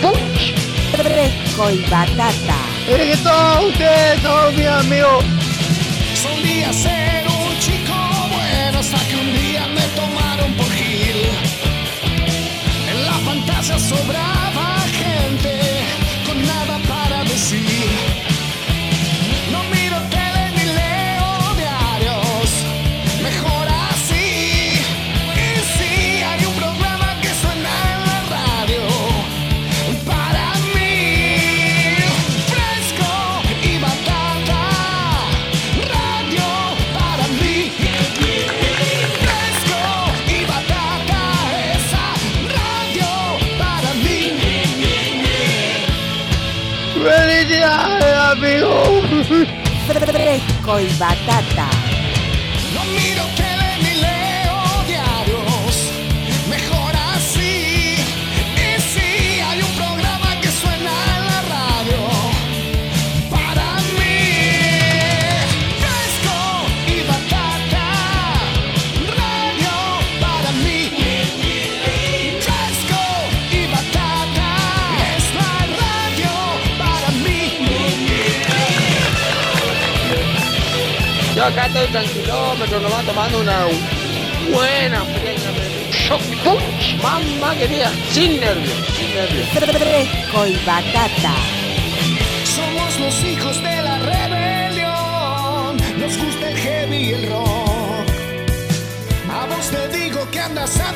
Punch. Fresco y batata. Es que todos ustedes son mis amigos. Solía ser un chico bueno hasta que un día me tomaron por Gil. En la fantasía sobraba Fresco acá estoy tranquilómetro, nomás tomando una buena Punch. Mamá querida, sin nervios, sin nervios. Fresco y batata. Somos los hijos de la rebelión. Nos gusta el heavy y el rock. A vos te digo que andas apurado.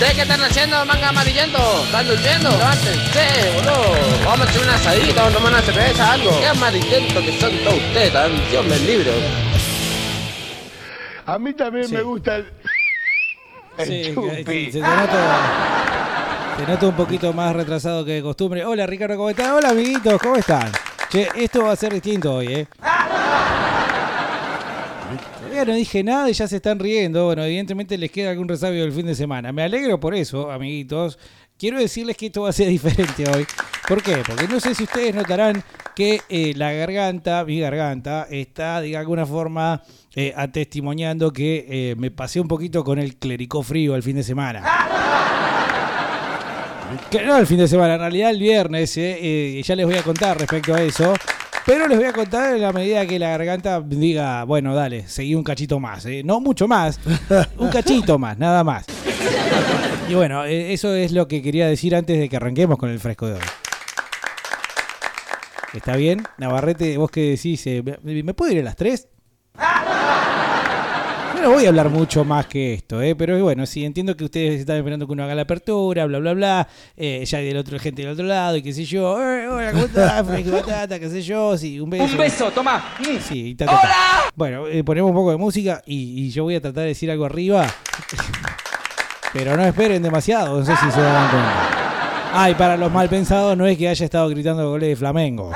¿Ustedes qué están haciendo, manga amarillento? ¿Están durmiendo? Levántense, boludo. Vamos a hacer una asadita, vamos a tomar una cerveza, algo. Qué amarillento que son todos ustedes, tan Dios me libre. A mí también Sí. me gusta el. el Sí, chupi. se te nota, te noto un poquito más retrasado que de costumbre. Hola Ricardo, ¿cómo están? Hola amiguitos, ¿cómo están? Che, esto va a ser distinto hoy, ¿eh? Todavía no dije nada y ya se están riendo. Bueno, evidentemente les queda algún resabio del fin de semana. Me alegro por eso, amiguitos. Quiero decirles que esto va a ser diferente hoy. ¿Por qué? Porque no sé si ustedes notarán que eh, la garganta, mi garganta, está de alguna forma eh, atestimoniando que eh, me pasé un poquito con el clericó frío el fin de semana. Que no el fin de semana, en realidad el viernes, eh, ya les voy a contar respecto a eso. Pero les voy a contar en la medida que la garganta diga, bueno, dale, seguí un cachito más. eh. No mucho más, un cachito más, nada más. Y bueno, eh, eso es lo que quería decir antes de que arranquemos con el fresco de hoy. ¿Está bien? Navarrete, vos que decís, eh, ¿me, me puedo ir a las 3? No voy a hablar mucho más que esto, ¿eh? pero bueno, sí, entiendo que ustedes están esperando que uno haga la apertura, bla, bla, bla. eh, ya hay del otro gente del otro lado y qué sé yo. Eh, hola, ¿cómo estás? Fresco batata, qué sé yo. Sí, un beso. Un beso, toma. Sí, y ta, ta, ta. Bueno, eh, ponemos un poco de música y, y yo voy a tratar de decir algo arriba. Pero no esperen demasiado, no sé si se dan cuenta. Ay, para los mal pensados no es que haya estado gritando goles de Flamengo.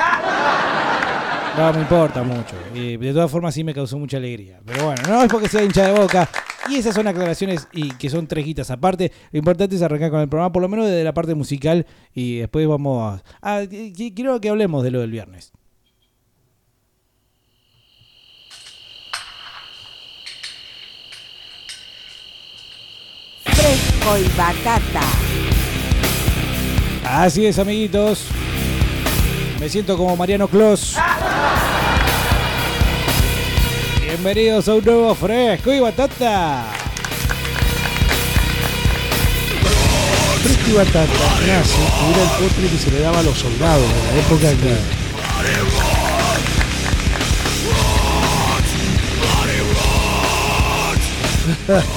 No me importa mucho. Eh, de todas formas sí me causó mucha alegría. Pero bueno, no es porque sea hincha de boca. Y esas son aclaraciones y que son tres guitas aparte. Lo importante es arrancar con el programa, por lo menos desde la parte musical. Y después vamos a... Ah, qu- qu- quiero que hablemos de lo del viernes. Fresco y batata. Así es, amiguitos. Me siento como Mariano Clos. Bienvenidos a un nuevo fresco y batata. Fresco y batata nace era el postre que se le daba a los soldados de la época que.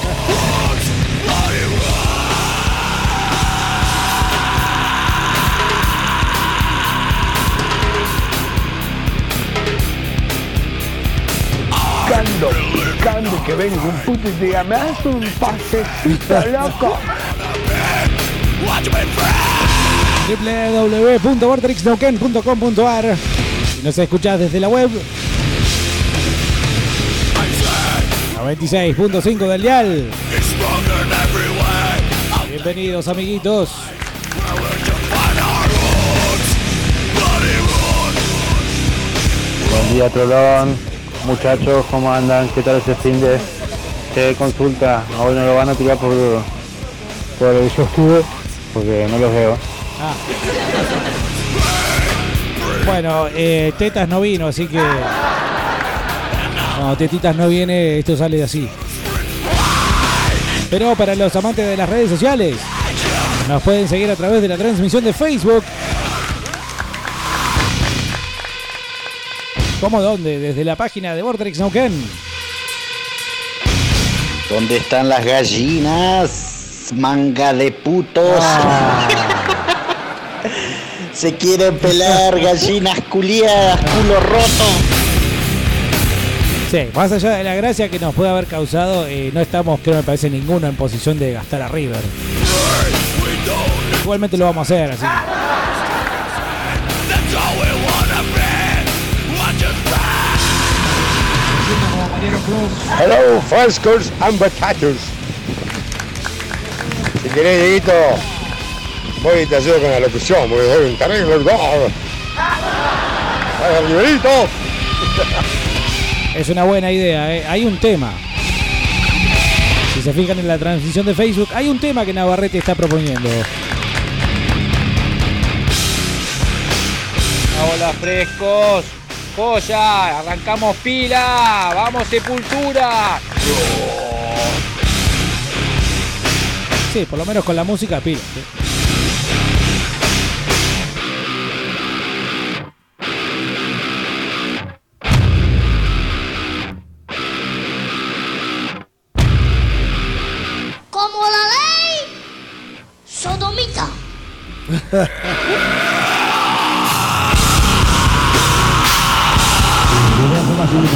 Picando, que venga un puto y diga, me das un pasecito, loco. www.vortexnoken.com.ar Si nos escuchás desde la web. 96.5 del dial. Bienvenidos amiguitos. Buen día, Trolón. Muchachos, ¿cómo andan? ¿Qué tal ese fin de Qué consulta? Hoy no lo van a tirar por, por el yo estuve, porque no los veo. Ah. Bueno, eh, Tetas no vino, así que. No, Tetitas no viene, esto sale así. Pero para los amantes de las redes sociales, nos pueden seguir a través de la transmisión de Facebook. ¿Cómo dónde? Desde la página de Vortex Nauquén. ¿Dónde están las gallinas? Manga de putos. Se quieren pelar gallinas culiadas, culo roto. Sí, más allá de la gracia que nos puede haber causado, eh, no estamos, creo me parece, ninguno en posición de gastar a River. Igualmente lo vamos a hacer, así. Hello, Frescos and Batachos. Si querés, Dieguito, voy y te ayudo con la locución, porque soy un terrible. Es una buena idea, ¿eh? Hay un tema. Si se fijan en la transmisión de Facebook, hay un tema que Navarrete está proponiendo. Hola frescos, joya, arrancamos pila, vamos sepultura. Sí, por lo menos con la música pila. ¿sí? Como la ley sodomita.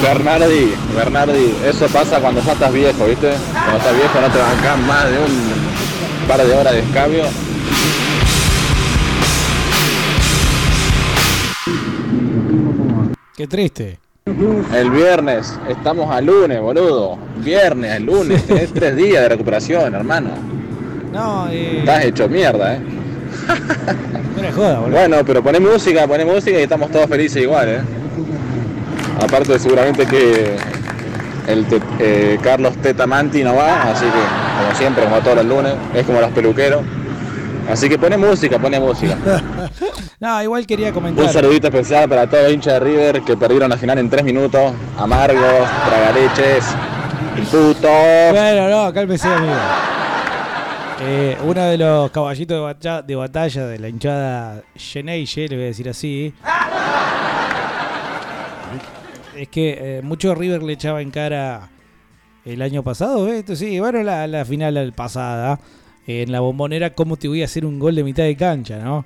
Bernardi, Bernardi, eso pasa cuando ya estás viejo, ¿viste? Cuando estás viejo no te bancás más de un par de horas de escabio. Qué triste. El viernes, estamos a lunes, boludo. Viernes, el lunes, tenés tres días de recuperación, hermano. No, eh, Estás hecho mierda, eh. no joda, boludo. Bueno, pero poné música, poné música y estamos todos felices igual, eh. Aparte seguramente que el te- eh, Carlos Tetamanti no va, así que como siempre, como todos los lunes, es como los peluqueros. Así que pone música, pone música. No, igual quería Un comentar. saludito especial para todos los hinchas de River que perdieron la final en tres minutos. Amargos, tragaleches, putos. Bueno, no, cálmese, amigo. Eh, uno de los caballitos de, batalla- de batalla de la hinchada Geneige, le voy a decir así. Es que eh, mucho River le echaba en cara el año pasado, ¿eh? Esto sí, bueno, la, la final pasada, eh, en la bombonera, cómo te voy a hacer un gol de mitad de cancha, ¿no?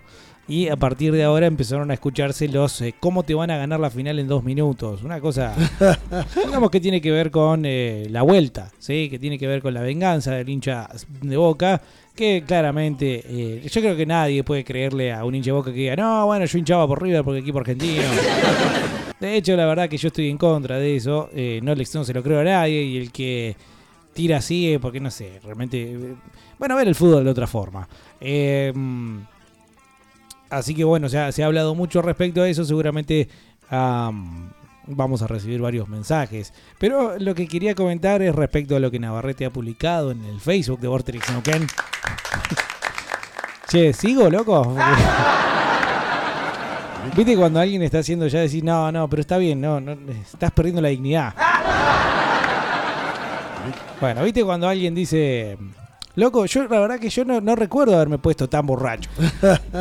Y a partir de ahora empezaron a escucharse los eh, cómo te van a ganar la final en dos minutos. Una cosa, digamos que tiene que ver con eh, la vuelta, ¿sí? Que tiene que ver con la venganza del hincha de Boca. Que claramente, eh, yo creo que nadie puede creerle a un hincha de Boca que diga, no, bueno, yo hinchaba por River porque equipo argentino. De hecho, la verdad que yo estoy en contra de eso. eh, no, no se lo creo a nadie. Y el que tira sigue porque no sé, realmente. eh, Bueno, ver el fútbol de otra forma. Mm, así que bueno, se ha, hablado mucho respecto a eso. Seguramente am, vamos a recibir varios mensajes. Pero lo que quería comentar es respecto a lo que Navarrete ha publicado en el Facebook de Vortex Neuquén. che, ¿sigo, loco? ¿Viste cuando alguien está haciendo ya decir, no, no, pero está bien, no, no, estás perdiendo la dignidad? Bueno, ¿viste cuando alguien dice, loco, yo la verdad que yo no, no recuerdo haberme puesto tan borracho?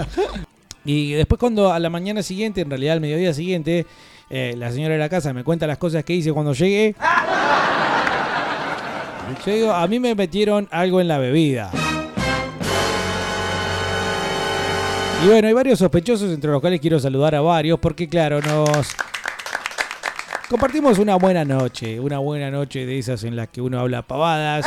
y después cuando a la mañana siguiente, en realidad al mediodía siguiente, eh, la señora de la casa me cuenta las cosas que hice cuando llegué. Yo digo, a mí me metieron algo en la bebida. Y bueno, hay varios sospechosos entre los cuales quiero saludar a varios porque claro, nos compartimos una buena noche, una buena noche de esas en las que uno habla pavadas.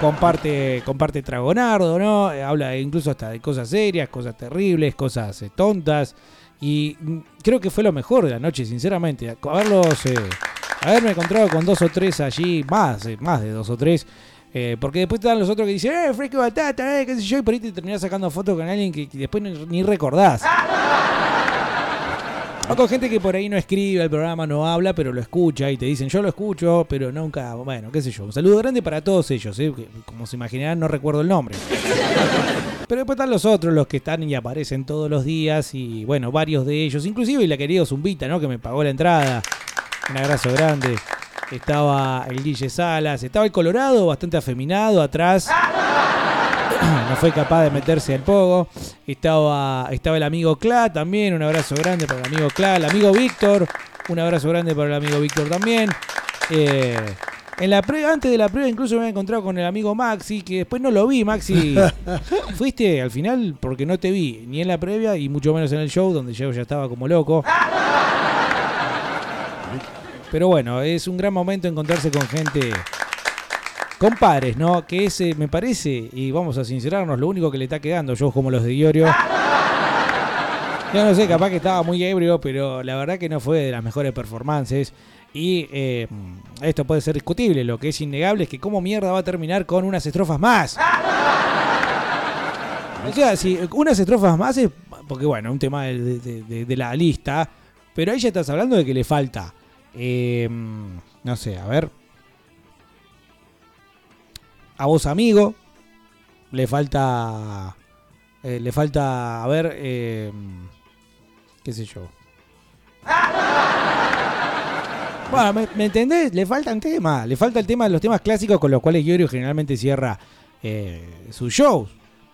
Comparte, comparte tragonardo, ¿no? Habla incluso hasta de cosas serias, cosas terribles, cosas eh, tontas. Y mm, creo que fue lo mejor de la noche, sinceramente. Haberlos, eh, haberme encontrado con dos o tres allí, más, eh, más de dos o tres. Eh, porque después están los otros que dicen, eh, fresco batata, eh, qué sé yo, y por ahí te terminás sacando fotos con alguien que, que después ni, ni recordás. O con gente que por ahí no escribe el programa, no habla, pero lo escucha y te dicen, yo lo escucho, pero nunca, bueno, qué sé yo. Un saludo grande para todos ellos, ¿eh? que, como se imaginarán no recuerdo el nombre. Pero después están los otros, los que están y aparecen todos los días y bueno, varios de ellos, inclusive la querida Zumbita, ¿no? Que me pagó la entrada. Un abrazo grande. Estaba el Guille Salas, estaba el Colorado, bastante afeminado atrás. No fue capaz de meterse al pogo. Estaba, estaba el amigo Cla también, un abrazo grande para el amigo Cla. El amigo Víctor, un abrazo grande para el amigo Víctor también. Eh, en la pre- antes de la prueba incluso me había encontrado con el amigo Maxi, que después no lo vi, Maxi. Fuiste al final porque no te vi, ni en la previa y mucho menos en el show, donde yo ya estaba como loco. Pero bueno, es un gran momento encontrarse con gente, con pares, ¿no? Que ese me parece, y vamos a sincerarnos, lo único que le está quedando, shows como los de Iorio. Yo no sé, capaz que estaba muy ebrio, pero la verdad que no fue de las mejores performances. Y eh, esto puede ser discutible. Lo que es innegable es que cómo mierda va a terminar con unas estrofas más. O sea, si unas estrofas más es. Porque bueno, un tema de la lista. Pero ahí ya estás hablando de que le falta. Eh, no sé, a ver. A vos, amigo. Le falta. eh, le falta. A ver. eh, qué sé yo. Bueno, ¿me, entendés? Le faltan temas. Le falta el tema de los temas clásicos con los cuales Iorio generalmente cierra eh, sus shows.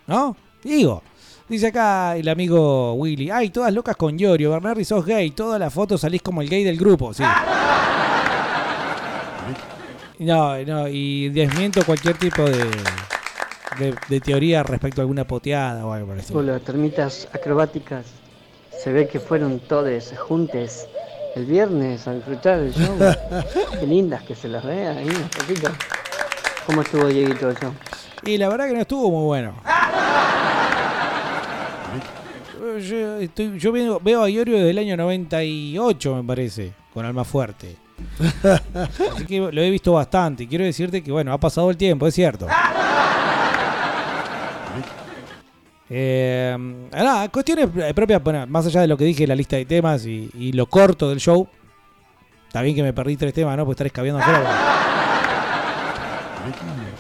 ¿No? Digo. Dice acá el amigo Willy. Ay, todas locas con Iorio. Bernardi, sos gay. Todas las fotos salís como el gay del grupo. Sí. No, no. Y desmiento cualquier tipo de, de, de teoría respecto a alguna poteada o algo estilo. Hola, termitas acrobáticas. Se ve que fueron todes juntes el viernes a disfrutar del show. Qué lindas que se las vea ahí, un poquito. ¿Cómo estuvo Dieguito el show? Y la verdad que no estuvo muy bueno. Yo, estoy- yo veo, veo a Iorio desde el año 98, me parece, con Alma Fuerte. Así que lo he visto bastante. Y quiero decirte que, bueno, ha pasado el tiempo, es cierto. Eh, nada, cuestiones propias, bueno, más allá de lo que dije, la lista de temas y, y lo corto del show. Está bien que me perdí tres temas, ¿no? Pues estar escabeando afuera.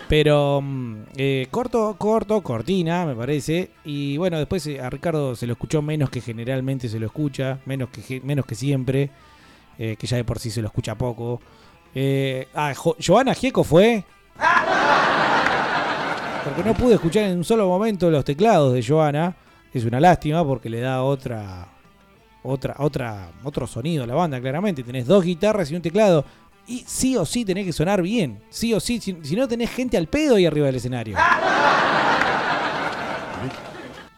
Pero mm, eh, corto, corto, cortina, me parece. Y bueno, después eh, a Ricardo se lo escuchó menos que generalmente se lo escucha, menos que, menos que siempre, eh, que ya de por sí se lo escucha poco. Eh, ah, Jo- Joana Gieco fue. Porque no pude escuchar en un solo momento los teclados de Joana. Es una lástima porque le da otra, otra, otra, otro sonido a la banda, claramente. Tenés dos guitarras y un teclado. Y sí o sí tenés que sonar bien. Sí o sí. Si, si no tenés gente al pedo ahí arriba del escenario.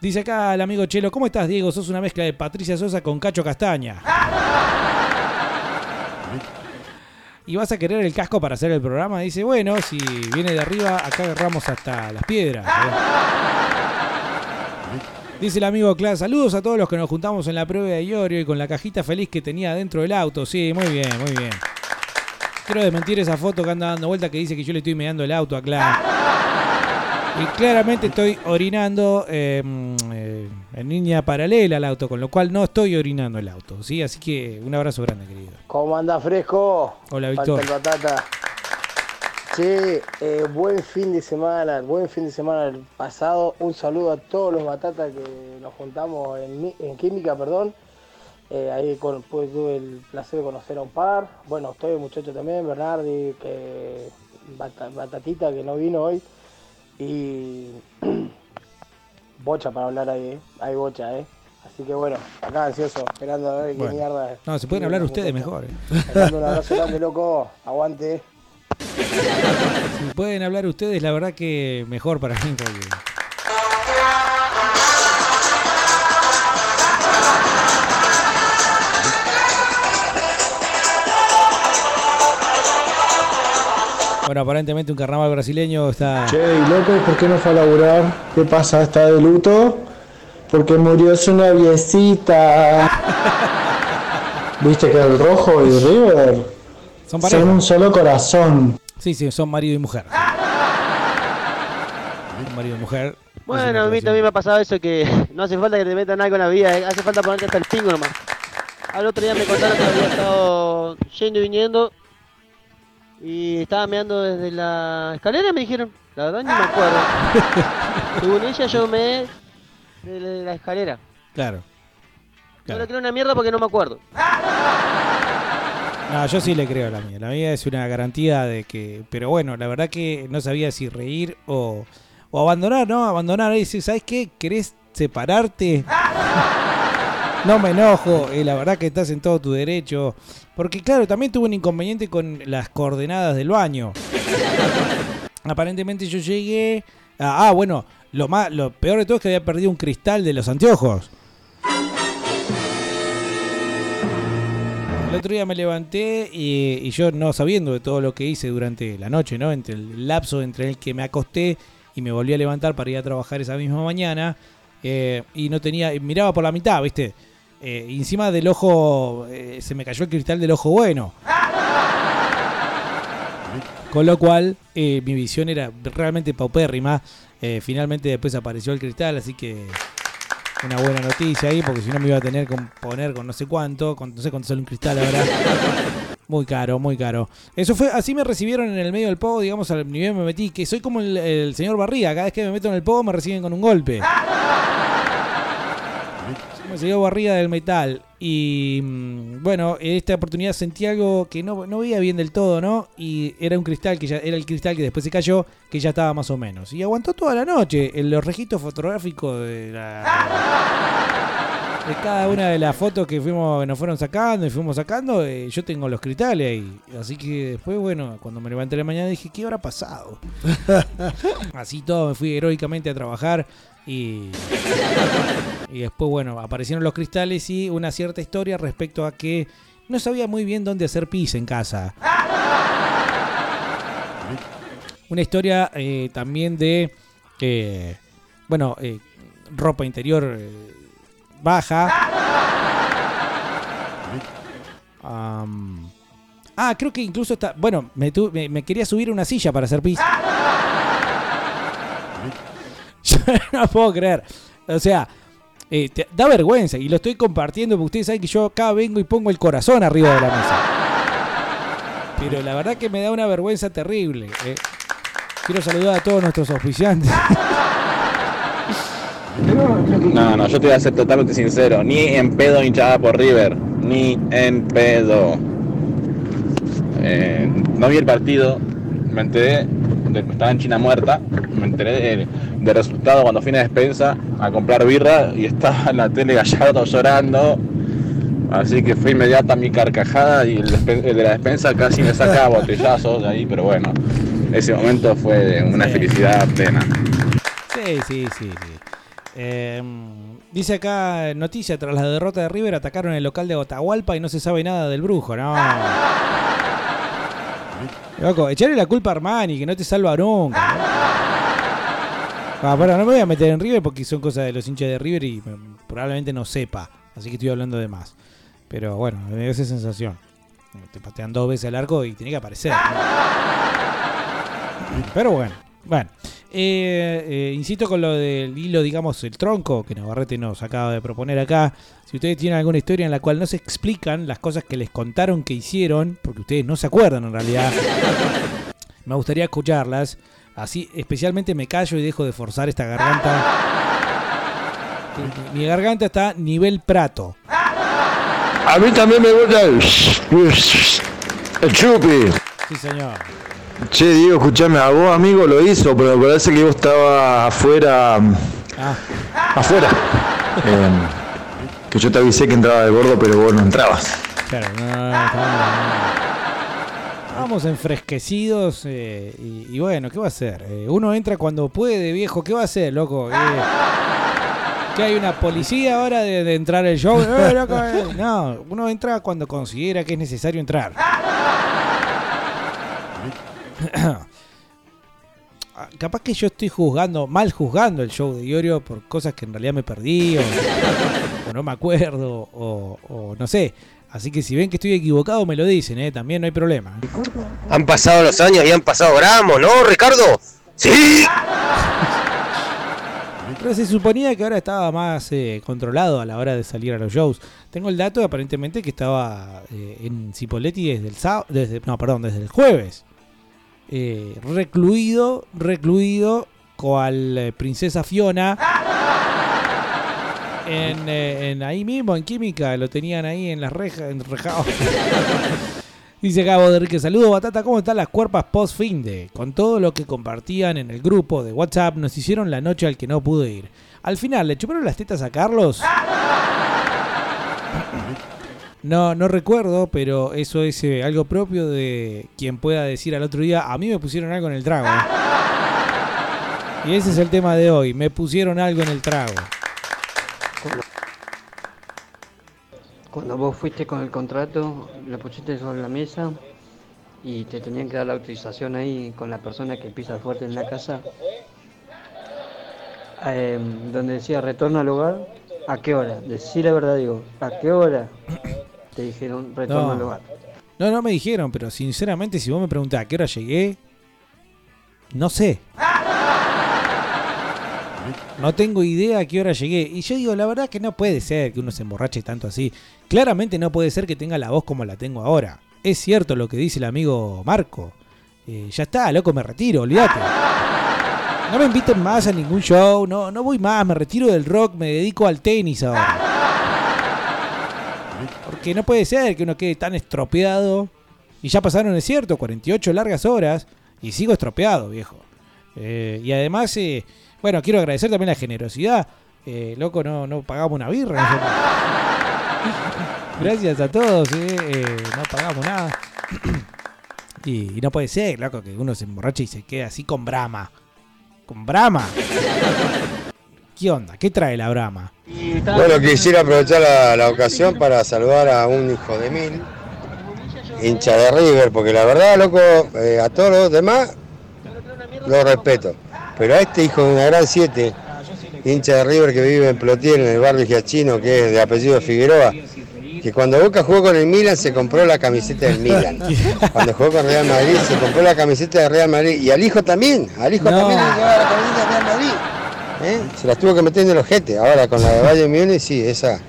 Dice acá el amigo Chelo, ¿cómo estás, Diego? Sos una mezcla de Patricia Sosa con Cacho Castaña. ¿Y vas a querer el casco para hacer el programa? Dice, bueno, si viene de arriba, acá agarramos hasta las piedras. ¿eh? Dice el amigo Clas, saludos a todos los que nos juntamos en la prueba de Iorio y con la cajita feliz que tenía dentro del auto. Sí, muy bien, muy bien. Quiero desmentir esa foto que anda dando vuelta que dice que yo le estoy meando el auto a Clas. Y claramente estoy orinando eh, mm, eh, en línea paralela al auto, con lo cual no estoy orinando el auto. ¿sí? Así que un abrazo grande, querido. ¿Cómo anda fresco? Hola, Víctor. el batata. Che, eh, buen fin de semana, buen fin de semana el pasado. Un saludo a todos los batatas que nos juntamos en, en química, perdón. Eh, ahí con, pues, tuve el placer de conocer a un par. Bueno, a ustedes muchachos también, Bernardi, que, Bata- Batatita que no vino hoy. Y bocha para hablar ahí, eh. hay bocha, ¿eh? Así que bueno, acá ansioso, esperando a ver Bueno. qué mierda. No, se pueden hablar ustedes mejor. ¿eh? Mando un abrazo grande, loco. Aguante. Si pueden hablar ustedes, la verdad que mejor para mí. Porque... Bueno, aparentemente un carnaval brasileño está. Che, ¿y loco? ¿Por qué no fue a laburar? ¿Qué pasa? ¿Está de luto? Porque murió su noviecita. ¿Viste que el rojo y River Son son, un solo corazón? Sí, sí, son marido y mujer. Marido y mujer. Bueno, a mí también me ha pasado eso que no hace falta que te metan algo en la vida, eh, hace falta ponerte hasta el pingo nomás. Al otro día me contaron que había estado yendo y viniendo y estaba meando desde la escalera, me dijeron. La verdad ni me acuerdo. Según ella yo me desde la escalera. Claro. No le creo una mierda porque no me acuerdo. No, yo sí le creo a la mía. La mía es una garantía de que. Pero bueno, la verdad que no sabía si reír o, o abandonar, ¿no? Abandonar. Y dice, ¿sabes qué? ¿Querés separarte? No me enojo, eh, la verdad que estás en todo tu derecho. Porque claro, también tuve un inconveniente con las coordenadas del baño. Aparentemente yo llegué... Ah, bueno, lo, más, lo peor de todo es que había perdido un cristal de los anteojos. El otro día me levanté y, y yo no sabiendo de todo lo que hice durante la noche, ¿no? Entre el lapso entre el que me acosté y me volví a levantar para ir a trabajar esa misma mañana. eh, y no tenía, miraba por la mitad, ¿viste? Eh, encima del ojo, eh, se me cayó el cristal del ojo bueno. Con lo cual, eh, mi visión era realmente paupérrima. Finalmente después apareció el cristal, así que una buena noticia ahí, porque si no me iba a tener que poner con no sé cuánto, con, no sé cuánto sale un cristal ahora. Muy caro, muy caro. Eso fue, así me recibieron en el medio del pogo, digamos, al nivel me metí, que soy como el, el señor Barriga, cada vez que me meto en el pogo me reciben con un golpe. Me salió barriga del metal. Y mm, bueno, en esta oportunidad sentí algo que no, no veía bien del todo, ¿no? Y era un cristal que ya era el cristal que después se cayó, que ya estaba más o menos. Y aguantó toda la noche. En los registros fotográficos de la. De cada una de las fotos que fuimos, que nos fueron sacando y fuimos sacando, eh, yo tengo los cristales ahí. Así que después, bueno, cuando me levanté la mañana dije, ¿qué habrá pasado? Así todo, me fui heroicamente a trabajar y. Y después, bueno, aparecieron los cristales y una cierta historia respecto a que no sabía muy bien dónde hacer pis en casa. Una historia eh, también de, eh, bueno, eh, ropa interior eh, baja. Ah, creo que incluso está, bueno, me, tu- me- quería subir una silla para hacer pis. Yo no puedo creer. O sea, eh, te- da vergüenza y lo estoy compartiendo porque ustedes saben que yo acá vengo y pongo el corazón arriba de la mesa. Pero la verdad que me da una vergüenza terrible. eh. Quiero saludar a todos nuestros auspiciantes. No, no, yo te voy a ser totalmente sincero. Ni en pedo hinchada por River. Ni en pedo. Eh, no vi el partido. Me enteré. De, estaba en China muerta. Me enteré de- del resultado cuando fui a la despensa a comprar birra y estaba en la tele Gallardo llorando. Así que fue inmediata mi carcajada y el, de la despensa casi me sacaba botellazos de ahí, pero bueno, ese momento fue de una felicidad plena. Sí, sí, sí. sí. Eh, dice acá, noticia, tras la derrota de River atacaron el local de Atahualpa y no se sabe nada del brujo, no. Loco, echarle la culpa a Armani, que no te salva nunca. Ah, pará, no me voy a meter en River porque son cosas de los hinchas de River y probablemente no sepa. Así que estoy hablando de más. Pero bueno, me dio esa sensación. Te patean dos veces al arco y tiene que aparecer. Pero bueno, bueno. Eh, eh, insisto con lo del hilo, digamos, el tronco que Navarrete nos acaba de proponer acá. Si ustedes tienen alguna historia en la cual no se explican las cosas que les contaron que hicieron, porque ustedes no se acuerdan en realidad, me gustaría escucharlas. Así, especialmente me callo y dejo de forzar esta garganta. Mi garganta está nivel prato. A mí también me gusta el, el chupi. Sí, señor. Che, Diego, escuchame, a vos, amigo, lo hizo, pero me parece que vos estabas afuera. Ah. Afuera. Eh, que yo te avisé que entraba de gordo, pero vos no entrabas. Claro, no, no, no, estábamos, enfresquecidos eh, y, y bueno, ¿qué va a hacer? Eh, uno entra cuando puede, viejo. ¿Qué va a hacer, loco? Eh, ¿Que hay una policía ahora de, de entrar el show? Loco, eh. No, uno entra cuando considera que es necesario entrar. Ah, Capaz que yo estoy juzgando, mal juzgando el show de Iorio por cosas que en realidad me perdí o, o no me acuerdo o, o no sé. Así que si ven que estoy equivocado me lo dicen, ¿eh? también no hay problema. Han pasado los años y han pasado gramos, ¿no, Ricardo? ¡Sí! Pero se suponía que ahora estaba más eh, controlado a la hora de salir a los shows. Tengo el dato aparentemente que estaba eh, en Cipoletti desde el sábado, desde, no, perdón, desde el jueves. Eh, recluido, recluido, cual eh, princesa Fiona. En, eh, en ahí mismo, en química, lo tenían ahí en las rejas, enrejados. Dice Gabo de Enrique, saludo Batata, ¿cómo están las cuerpas post fin de? Con todo lo que compartían en el grupo de WhatsApp, nos hicieron la noche al que no pude ir. Al final, ¿le chuparon las tetas a Carlos? No, no recuerdo, pero eso es eh, algo propio de quien pueda decir al otro día, a mí me pusieron algo en el trago. Y ese es el tema de hoy, me pusieron algo en el trago. Cuando vos fuiste con el contrato, lo pusiste sobre la mesa y te tenían que dar la autorización ahí con la persona que pisa fuerte en la casa, eh, donde decía retorno al hogar, ¿a qué hora? Decí la verdad, digo, ¿a qué hora? Te dijeron retorno No. al hogar. No, no me dijeron, pero sinceramente si vos me preguntás a qué hora llegué, no sé. No tengo idea a qué hora llegué. Y yo digo, la verdad que no puede ser que uno se emborrache tanto así. Claramente no puede ser que tenga la voz como la tengo ahora. Es cierto lo que dice el amigo Marco. Eh, ya está, loco, me retiro, olvídate. No me inviten más a ningún show, no, no voy más, me retiro del rock, me dedico al tenis ahora. Porque no puede ser que uno quede tan estropeado. Y ya pasaron, es cierto, 48 largas horas y sigo estropeado, viejo. Eh, y además, eh, bueno, quiero agradecer también la generosidad. Eh, loco, no, no pagamos una birra. Gracias a todos, no pagamos nada. y, y no puede ser, loco, que uno se emborrache y se quede así con brama. Con brama. ¿Qué onda? ¿Qué trae la brama? Bueno, quisiera aprovechar la, la ocasión para saludar a un hijo de mil, hincha de River, porque la verdad, loco, eh, a todos los demás lo respeto. Pero a este hijo de una gran siete, hincha de River que vive en Plotier, en el barrio Giachino, que es de apellido Figueroa, que cuando Boca jugó con el Milan se compró la camiseta del Milan. Cuando jugó con Real Madrid se compró la camiseta de Real Madrid. Y al hijo también, al hijo No. también le llevaba la camiseta de Real Madrid. ¿Eh? Se las tuvo que meter en el ojete. Ahora con la de Bayern Múnich, sí, esa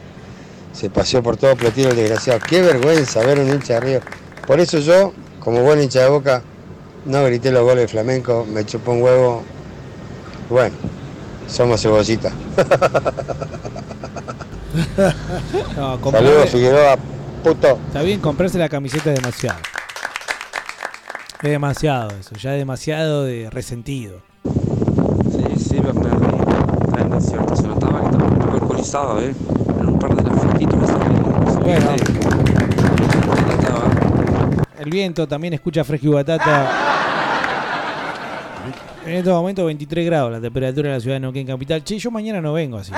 se paseó por todo Plotier el desgraciado. Qué vergüenza ver un hincha de River. Por eso yo, como buen hincha de Boca, no grité los goles de Flamenco, me chupó un huevo. Bueno, somos cebollitas. No, comprarle- Saludos Figueroa, puto. Está bien, comprarse la camiseta es demasiado. Es demasiado eso, ya demasiado de resentido. Sí, sí, Bernardi. Tremendo, es cierto. Se notaba que estaba un ¿eh? En un par de las fotitos. El viento también escucha fresco y batata. En estos momentos 23 grados la temperatura de la ciudad de Neuquén Capital. Che, yo mañana no vengo así.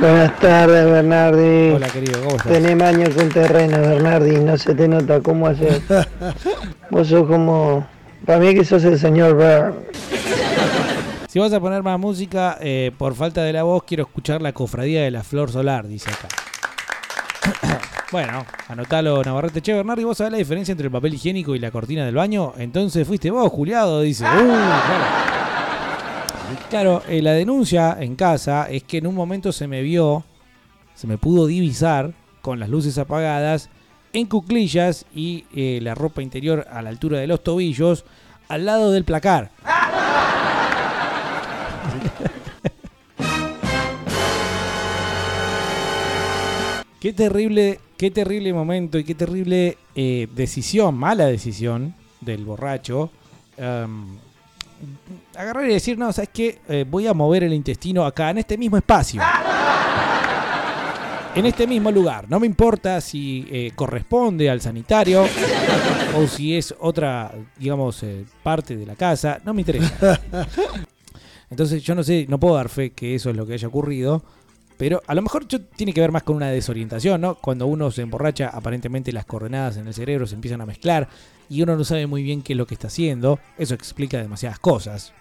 Buenas tardes, Bernardi. Hola, querido, ¿cómo estás? Tenés maño con terreno, Bernardi, no se te nota cómo hacer. Vos sos como. Para mí que sos el señor Burn. Si vas a poner más música, eh, por falta de la voz, quiero escuchar la cofradía de la flor solar, dice acá. bueno, anotalo, Navarrete. Che, Bernardi, ¿vos sabés la diferencia entre el papel higiénico y la cortina del baño? Entonces fuiste vos, Juliado, dice. Uh, claro. Claro, eh, la denuncia en casa es que en un momento se me vio, se me pudo divisar con las luces apagadas, en cuclillas y eh, la ropa interior a la altura de los tobillos, al lado del placar. Qué terrible, qué terrible momento y qué terrible eh, decisión, mala decisión del borracho. em, agarrar y decir, no, ¿sabes qué? Eh, voy a mover el intestino acá, en este mismo espacio. en este mismo lugar. No me importa si eh, corresponde al sanitario o si es otra, digamos, eh, parte de la casa. No me interesa. Entonces yo no sé, no puedo dar fe que eso es lo que haya ocurrido. Pero a lo mejor tiene que ver más con una desorientación, ¿no? Cuando uno se emborracha, aparentemente las coordenadas en el cerebro se empiezan a mezclar y uno no sabe muy bien qué es lo que está haciendo. Eso explica demasiadas cosas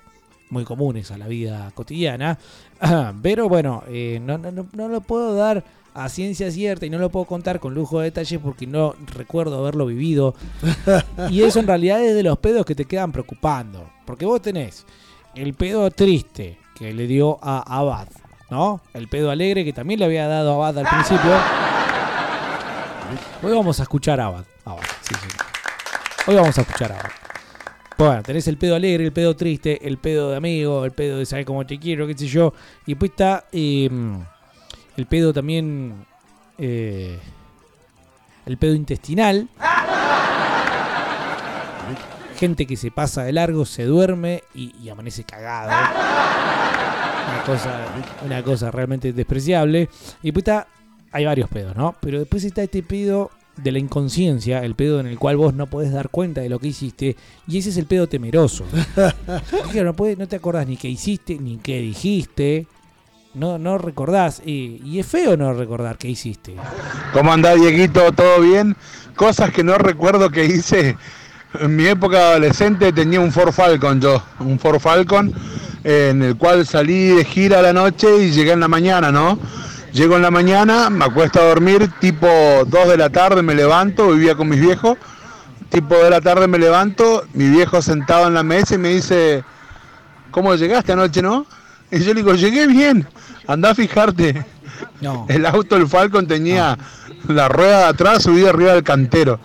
muy comunes a la vida cotidiana. Pero bueno, eh, no, no, no, no lo puedo dar a ciencia cierta y no lo puedo contar con lujo de detalles porque no recuerdo haberlo vivido. Y eso en realidad es de los pedos que te quedan preocupando. Porque vos tenés el pedo triste que le dio a Abad, ¿no? El pedo alegre que también le había dado Abad al principio. Hoy vamos a escuchar a Abad. Sí. Hoy vamos a escuchar a Abad. Bueno, tenés el pedo alegre, el pedo triste, el pedo de amigo, el pedo de saber cómo te quiero, qué sé yo. Y después está eh, el pedo también. eh, el pedo intestinal. Gente que se pasa de largo, se duerme y, y amanece cagado. Una cosa, una cosa realmente despreciable. Y después está. Hay varios pedos, ¿no? Pero después está este pedo de la inconsciencia, el pedo en el cual vos no podés dar cuenta de lo que hiciste, y ese es el pedo temeroso. Claro, no, podés- no te acordás ni qué hiciste, ni qué dijiste, no, no recordás, y, y es feo no recordar qué hiciste. ¿Cómo andás, Dieguito? ¿Todo bien? Cosas que no recuerdo que hice. En mi época adolescente tenía un Ford Falcon yo, un Ford Falcon eh, en el cual salí de gira a la noche y llegué en la mañana, ¿no? Llego en la mañana, me acuesto a dormir, tipo 2 de la tarde me levanto, vivía con mis viejos, tipo 2 de la tarde me levanto, mi viejo sentado en la mesa y me dice, ¿cómo llegaste anoche, no? Y yo le digo, llegué bien, andá a fijarte. No. El auto, el Falcon, tenía la rueda de atrás subida arriba del cantero.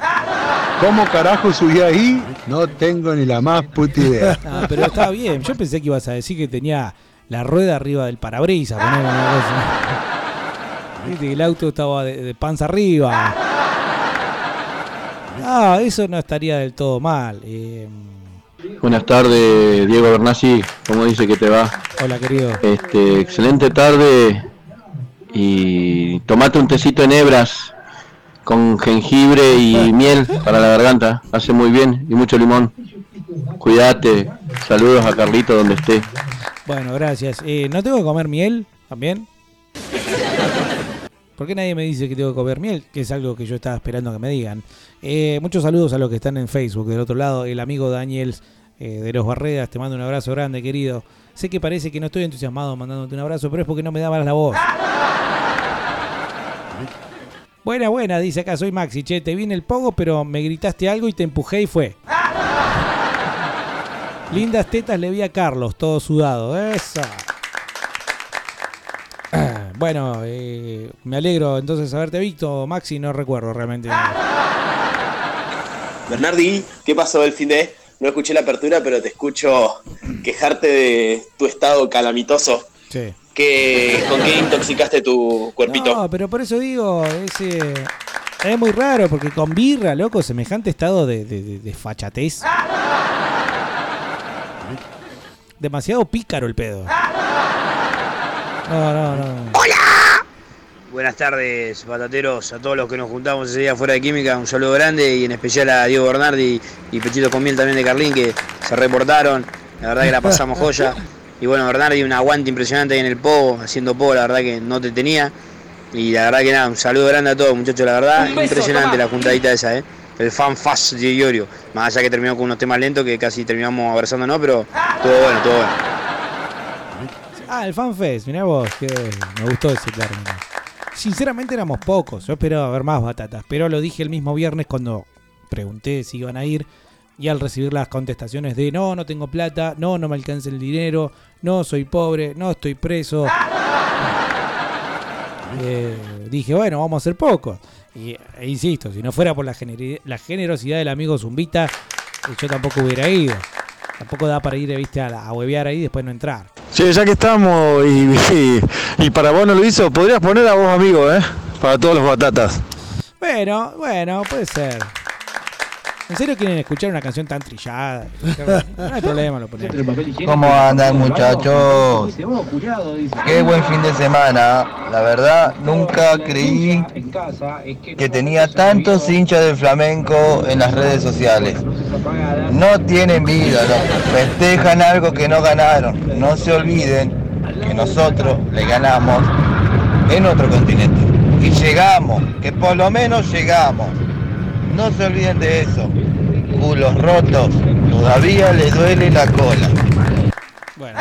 ¿Cómo carajo subí ahí? No tengo ni la más puta idea. Ah, pero estaba bien, yo pensé que ibas a decir que tenía la rueda arriba del parabrisas, poner una cosa. Viste que el auto estaba de, de panza arriba. Ah, eso no estaría del todo mal. Eh, Buenas tardes, Diego Bernasi. ¿Cómo dice que te va? hola, querido. Este, excelente tarde y tomate un tecito en hebras con jengibre y miel para la garganta. Hace muy bien y mucho limón. Cuídate. Saludos a Carlito donde esté. Bueno, gracias. Eh, ¿No tengo que comer miel también? ¿Por qué nadie me dice que tengo que comer miel? Que es algo que yo estaba esperando que me digan. Eh, muchos saludos a los que están en Facebook. Del otro lado, el amigo Daniel eh, de los Barredas. Te mando un abrazo grande, querido. Sé que parece que no estoy entusiasmado mandándote un abrazo, pero es porque no me dabas la voz. Buena, buena, dice acá, soy Maxi. Che, te vi en el pogo, pero me gritaste algo y te empujé y fue. Lindas tetas le vi a Carlos, todo sudado. Esa. Bueno, eh, me alegro entonces haberte visto, Maxi, no recuerdo realmente. Bernardi, ¿qué pasó el fin de? No escuché la apertura, pero te escucho quejarte de tu estado calamitoso. Sí. ¿Qué, ¿Con qué intoxicaste tu cuerpito? No, pero por eso digo, es, eh, es muy raro, porque con birra, loco, semejante estado de, de, de- de fachatez. Demasiado pícaro el pedo. No, no, no. Buenas tardes, patateros, a todos los que nos juntamos ese día fuera de química, un saludo grande y en especial a Diego Bernardi y Pechito con miel también de Carlín que se reportaron, la verdad que la pasamos joya. Y bueno, Bernardi, un aguante impresionante ahí en el pogo, haciendo pogo, la verdad que no te tenía. Y la verdad que nada, un saludo grande a todos muchachos, la verdad, beso, impresionante la juntadita esa, ¿eh? El fan fast de Iorio, más allá que terminó con unos temas lentos que casi terminamos abrazándonos, pero todo bueno, todo bueno. Ah, el fanfest, mirá vos, que me gustó ese término. Sinceramente éramos pocos, yo esperaba ver más batatas, pero lo dije el mismo viernes cuando pregunté si iban a ir y al recibir las contestaciones de no, no tengo plata, no, no me alcanza el dinero, no, soy pobre, no, estoy preso. Eh, dije, bueno, vamos a ser pocos. Y e insisto, si no fuera por la, generosidad del amigo Zumbita, yo tampoco hubiera ido. Tampoco da para ir, viste, a, la- a huevear ahí y después no entrar. Che, ya que estamos y, y, y para vos no lo hizo, podrías poner a vos amigo, ¿eh? Para todos los batatas. Bueno, bueno, puede ser. ¿En serio quieren escuchar una canción tan trillada? No hay problema, lo ponemos. ¿Cómo andan muchachos? Qué buen fin de semana. La verdad, nunca creí que tenía tantos hinchas del flamenco en las redes sociales. No tienen vida, no. festejan algo que no ganaron. No se olviden que nosotros le ganamos en otro continente. Y llegamos, que por lo menos llegamos. No se olviden de eso. Culos rotos, todavía le duele la cola. Bueno.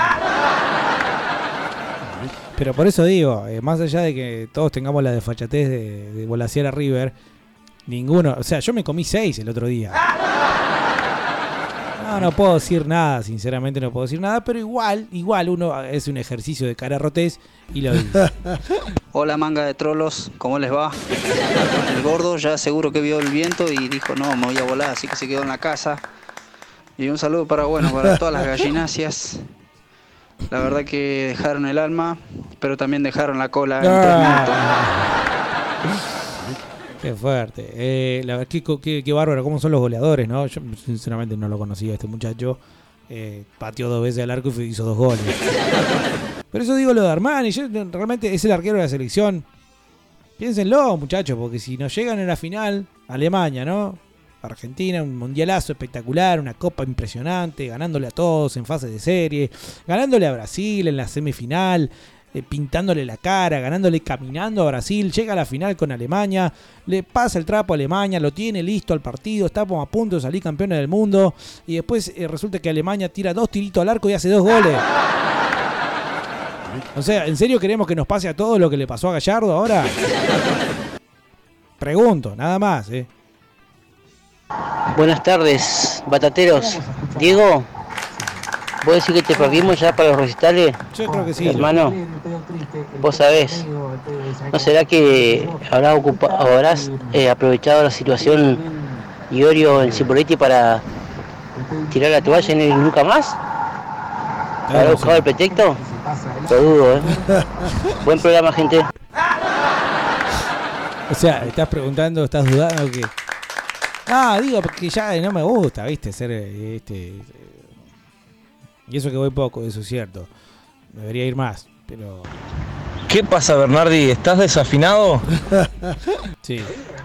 Pero por eso digo, eh, más allá de que todos tengamos la desfachatez de, de Bolaciera River, ninguno, o sea, yo me comí seis el otro día. No, no puedo decir nada, sinceramente no puedo decir nada, pero igual, igual uno es un ejercicio de cara rotés y lo dice. Hola manga de trolos, ¿cómo les va? El gordo ya seguro que vio el viento y dijo no, me voy a volar, así que se quedó en la casa. Y un saludo para bueno, para todas las gallinacias. La verdad que dejaron el alma, pero también dejaron la cola minutos. Qué fuerte. Eh, la qué, qué, qué bárbaro, cómo son los goleadores, ¿no? Yo sinceramente no lo conocía este muchacho. Eh, pateó dos veces al arco y hizo dos goles. Pero eso digo lo de Armani. Yo, realmente es el arquero de la selección. Piénsenlo, muchachos, porque si nos llegan en la final, Alemania, ¿no? Argentina, un mundialazo espectacular, una copa impresionante, ganándole a todos en fase de serie, ganándole a Brasil en la semifinal, eh, pintándole la cara, ganándole caminando a Brasil, llega a la final con Alemania, le pasa el trapo a Alemania, lo tiene listo al partido, estamos a punto de salir campeones del mundo y después eh, resulta que Alemania tira dos tiritos al arco y hace dos goles. O sea, ¿en serio queremos que nos pase a todos lo que le pasó a Gallardo ahora? Pregunto, nada más, ¿eh? Buenas tardes, batateros. Diego, ¿vos decís que te perdimos ya para los recitales? Yo creo que sí. Hermano, vos sabés, ¿no será que habrás, habrás eh, aprovechado la situación Iorio en Cipoletti para tirar la toalla no ir nunca más? ¿Habrá buscado el pretexto? Lo dudo, ¿eh? Buen programa, gente. O sea, estás preguntando, estás dudando que. Ah, digo, porque ya no me gusta, ¿viste? Ser eh, este. Y eso que voy poco, eso es cierto. Debería ir más, pero. ¿Qué pasa, Bernardi? ¿Estás desafinado? Sí.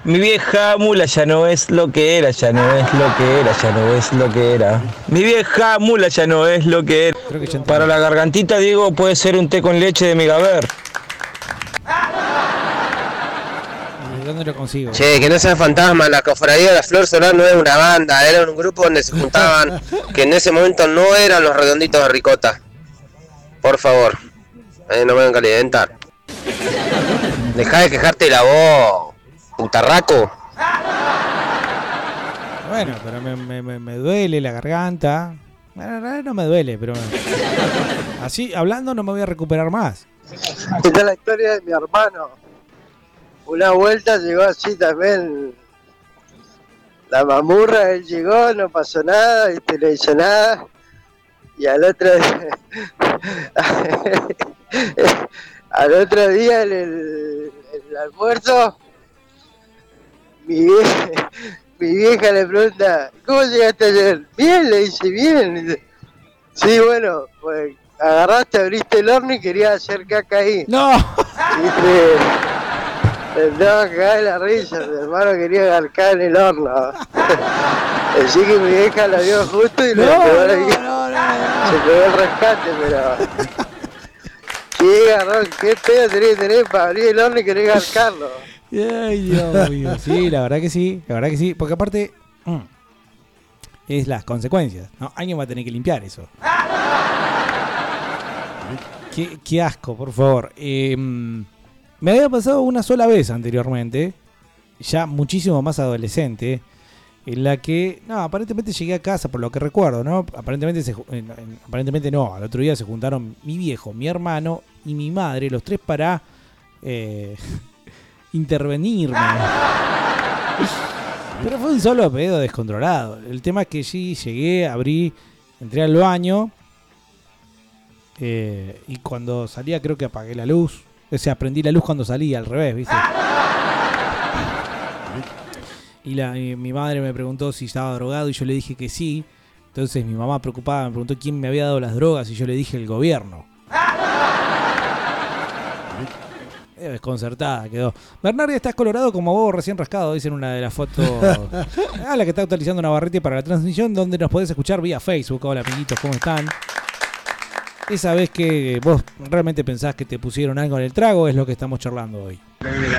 Mi vieja mula ya no es lo que era, ya no es lo que era, ya no es lo que era. Mi vieja mula ya no es lo que era. Para la gargantita, Diego, puede ser un té con leche de Megaver. ¿De dónde lo consigo? Che, que no sea fantasma, la cofradía de la Flor Solar no es una banda, era un grupo donde se juntaban, que en ese momento no eran los redonditos de ricota. Por favor, eh, no me vengan a calentar. Deja de quejarte de la voz, putarraco. Bueno, pero me, me- me- me duele la garganta. Bueno, en realidad no me duele, pero. Así, hablando, no me voy a recuperar más. Esta es la historia de mi hermano. Una vuelta llegó así también la mamurra, él llegó, no pasó nada, ¿viste? no hizo nada. Y al otro al otro día en el, en el almuerzo, mi vieja, mi vieja le pregunta, ¿cómo llegaste ayer? Bien, le dice, bien. Sí, bueno, pues agarraste, abriste el horno y querías hacer caca ahí. ¡No! Dice, no, cagá de la risa, mi hermano quería garcar en el horno. Así que mi vieja la vio justo y le No, pegó la no, vieja. Se pegó el rescate, pero... Qué garrón, qué pedo tenés que tener para abrir el horno y querer garcarlo. Ay, Dios mío. Sí, la verdad que sí, la verdad que sí. Porque aparte. mm, es las consecuencias, ¿no? Alguien va a tener que limpiar eso. Qué, qué asco, por favor. Eh, me había pasado una sola vez anteriormente, ya muchísimo más adolescente, en la que, no, aparentemente llegué a casa, por lo que recuerdo, ¿no? Aparentemente, se, aparentemente no, al otro día se juntaron mi viejo, mi hermano y mi madre, los tres para eh, intervenirme. Pero fue un solo pedo descontrolado. El tema es que sí, llegué, abrí, entré al baño. eh, y cuando salía creo que apagué la luz. O sea, prendí la luz cuando salía, al revés, ¿viste? Y, la, y mi madre me preguntó si estaba drogado y yo le dije que sí. Entonces mi mamá preocupada me preguntó quién me había dado las drogas y yo le dije el gobierno. Desconcertada quedó. Bernardi, estás colorado como bobo recién rascado, dice en una de las fotos. ah, la que está utilizando Navarrete para la transmisión, donde nos podés escuchar vía Facebook. Hola, amiguitos, ¿cómo están? Esa vez que vos realmente pensás que te pusieron algo en el trago es lo que estamos charlando hoy.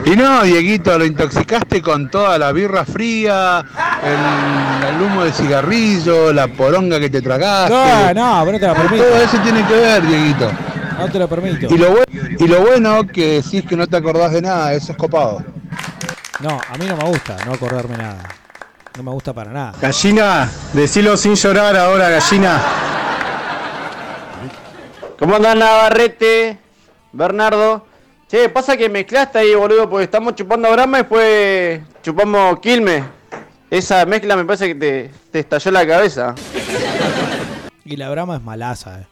Y no, Dieguito, lo intoxicaste con toda la birra fría, el, el humo de cigarrillo, la poronga que te tragaste. No, no, pero no te la permito. Todo eso tiene que ver, Dieguito. No te lo permito. Y lo, bu- y lo bueno que decís que no te acordás de nada, eso es copado. No, a mí no me gusta no acordarme nada. No me gusta para nada. Gallina, decilo sin llorar ahora, gallina. ¿Cómo andás, Navarrete? Bernardo. Che, pasa que mezclaste ahí, boludo, porque estamos chupando Brahma y después chupamos Quilmes. Esa mezcla me parece que te, estalló la cabeza. Y la Brahma es malaza. eh.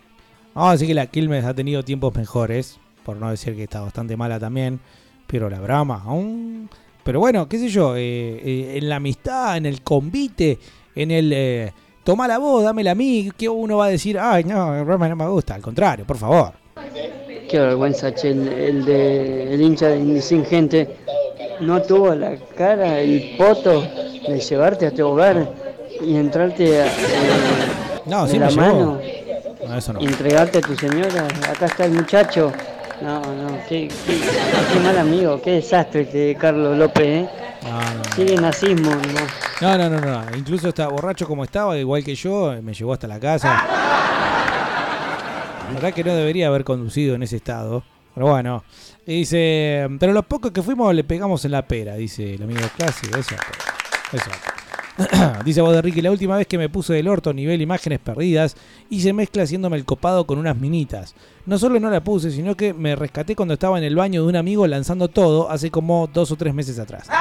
Vamos a decir que la Quilmes ha tenido tiempos mejores, por no decir que está bastante mala también. Pero la Brahma, aún. Pero bueno, qué sé yo, eh, eh, en la amistad, en el convite, en el. Eh, Toma la voz, dámela a mí, que uno va a decir, ay, no, el Brahma no me gusta. Al contrario, por favor. Qué vergüenza, che, el, el de el hincha de Sin Gente no tuvo la cara, el poto de llevarte a tu hogar y entrarte a, eh, No, de sí la me mano No, eso no. y entregarte a tu señora. Acá está el muchacho. No, no, qué, qué, qué mal amigo, qué desastre este Carlos López, ¿eh? Sigue nazismo, ¿no? No, no, no. Incluso está borracho como estaba, igual que yo, me llevó hasta la casa. La verdad que no debería haber conducido en ese estado. Pero bueno. Dice, pero los pocos que fuimos le pegamos en la pera, dice el amigo clásico. Eso. Eso. dice vos de Ricky, la última vez que me puse del orto nivel imágenes perdidas, hice mezcla haciéndome el copado con unas minitas. No solo no la puse, sino que me rescaté cuando estaba en el baño de un amigo lanzando todo hace como dos o tres meses atrás.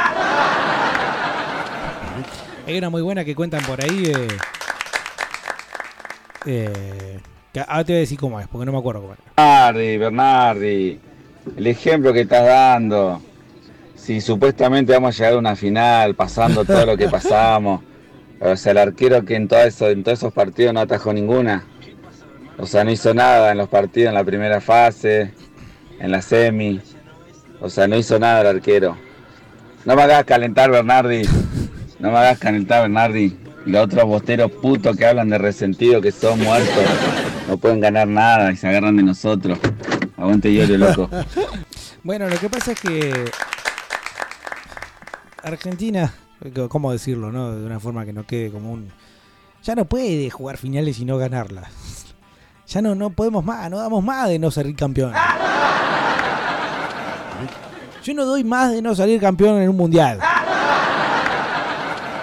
Hay una muy buena que cuentan por ahí. eh, eh, que ahora te voy a decir cómo es, porque no me acuerdo cómo es. Bernardi, Bernardi, el ejemplo que estás dando. Si supuestamente vamos a llegar a una final, pasando todo lo que pasamos. O sea, el arquero que en, todo eso, en todos esos partidos no atajó ninguna. O sea, no hizo nada en los partidos, en la primera fase, en la semi. O sea, no hizo nada el arquero. No me hagas calentar, Bernardi. No me hagas calentar, Bernardi. Y los otros bosteros putos que hablan de resentido, que son muertos, no pueden ganar nada y se agarran de nosotros. Aguante Iorio, loco. Bueno, lo que pasa es que Argentina, ¿cómo decirlo, no? De una forma que no quede como un... Ya no puede jugar finales y no ganarlas. Ya no, no podemos más, no damos más de no salir campeón. Yo no doy más de no salir campeón en un mundial.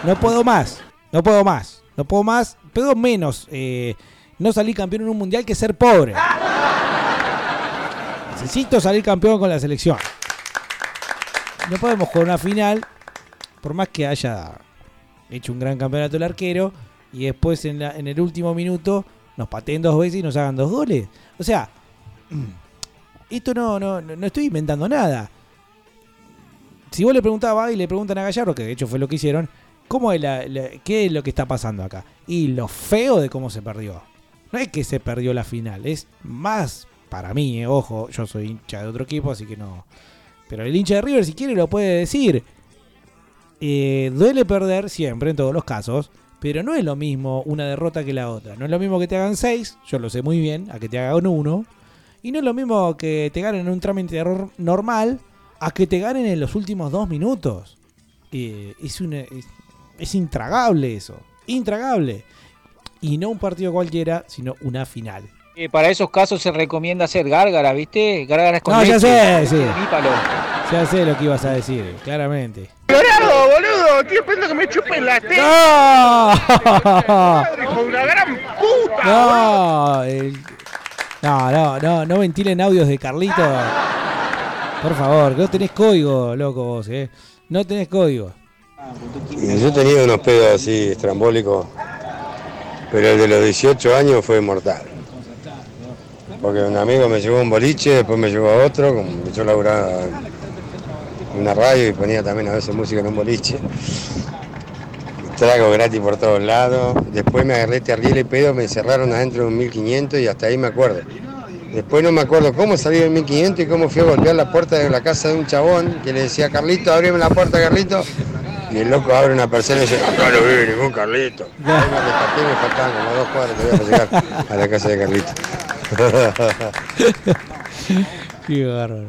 No puedo más, no puedo más, no puedo más, puedo menos eh, no salir campeón en un mundial que ser pobre. Necesito salir campeón con la selección. No podemos jugar una final, por más que haya hecho un gran campeonato el arquero, y después en, la- en el último minuto nos pateen dos veces y nos hagan dos goles. O sea, esto no, no, no estoy inventando nada. Si vos le preguntabas y le preguntan a Gallardo, que de hecho fue lo que hicieron, ¿cómo es la- ¿qué es lo que está pasando acá? Y lo feo de cómo se perdió. No es que se perdió la final, es más para mí, eh, ojo, yo soy hincha de otro equipo, así que no. Pero el hincha de River, si quiere, lo puede decir. Eh, duele perder siempre, en todos los casos, pero no es lo mismo una derrota que la otra. No es lo mismo que te hagan seis, yo lo sé muy bien, a que te hagan uno. Y no es lo mismo que te ganen en un trámite de error normal a que te ganen en los últimos dos minutos. Eh, es, una, es, es intragable eso. Intragable. Y no un partido cualquiera, sino una final. Eh, para esos casos se recomienda hacer gárgara, ¿viste? Gárgaras con No, ya leche. sé, sí. Ya sé lo que ibas a decir, claramente. ¡Dorado, boludo! Estoy esperando que me chupen la teta. ¡No! ¡Hijo de una gran puta! No, el- no, no, no, no ventilen audios de Carlito. Por favor, que no tenés código, loco vos, eh. No tenés código. Yo tenía unos pedos así estrambólicos, pero el de los 18 años fue mortal. Porque un amigo me llevó un boliche, después me llevó a otro, como yo laburaba una radio y ponía también a veces música en un boliche. trago gratis por todos lados. Después me agarré terrible pedo, me encerraron adentro de un 1500 y hasta ahí me acuerdo. Después no me acuerdo cómo salí del 1500 y cómo fui a golpear la puerta de la casa de un chabón que le decía, Carlito, abrime la puerta, Carlito. Y el loco abre una persona y dice, acá no vive ningún Carlito. Me faltaban como dos cuadras todavía para llegar a la casa de Carlito. Qué bárbaro.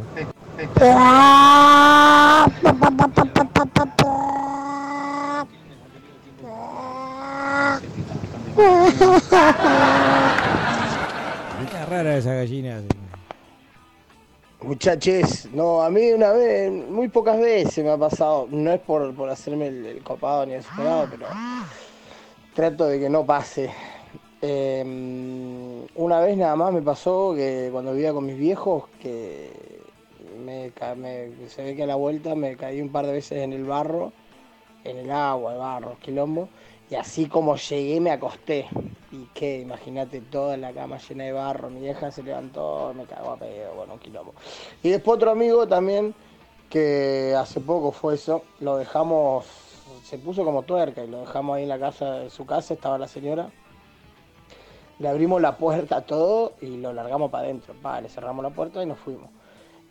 Es rara esa gallina. Muchachos, no, a mí una vez, muy pocas veces me ha pasado, no es por, por hacerme el, el copado ni desesperado, pero trato de que no pase. Eh, una vez nada más me pasó que cuando vivía con mis viejos, que me, se ve que a la vuelta me caí un par de veces en el barro, en el agua, el barro, quilombo, y así como llegué me acosté. Y que, imagínate, toda la cama llena de barro, mi vieja se levantó, me cagó a pedo, bueno, un quilombo. Y después otro amigo también, que hace poco fue eso, lo dejamos, se puso como tuerca y lo dejamos ahí en la casa, de su casa, estaba la señora. Le abrimos la puerta todo y lo largamos para adentro. Pa, le cerramos la puerta y nos fuimos.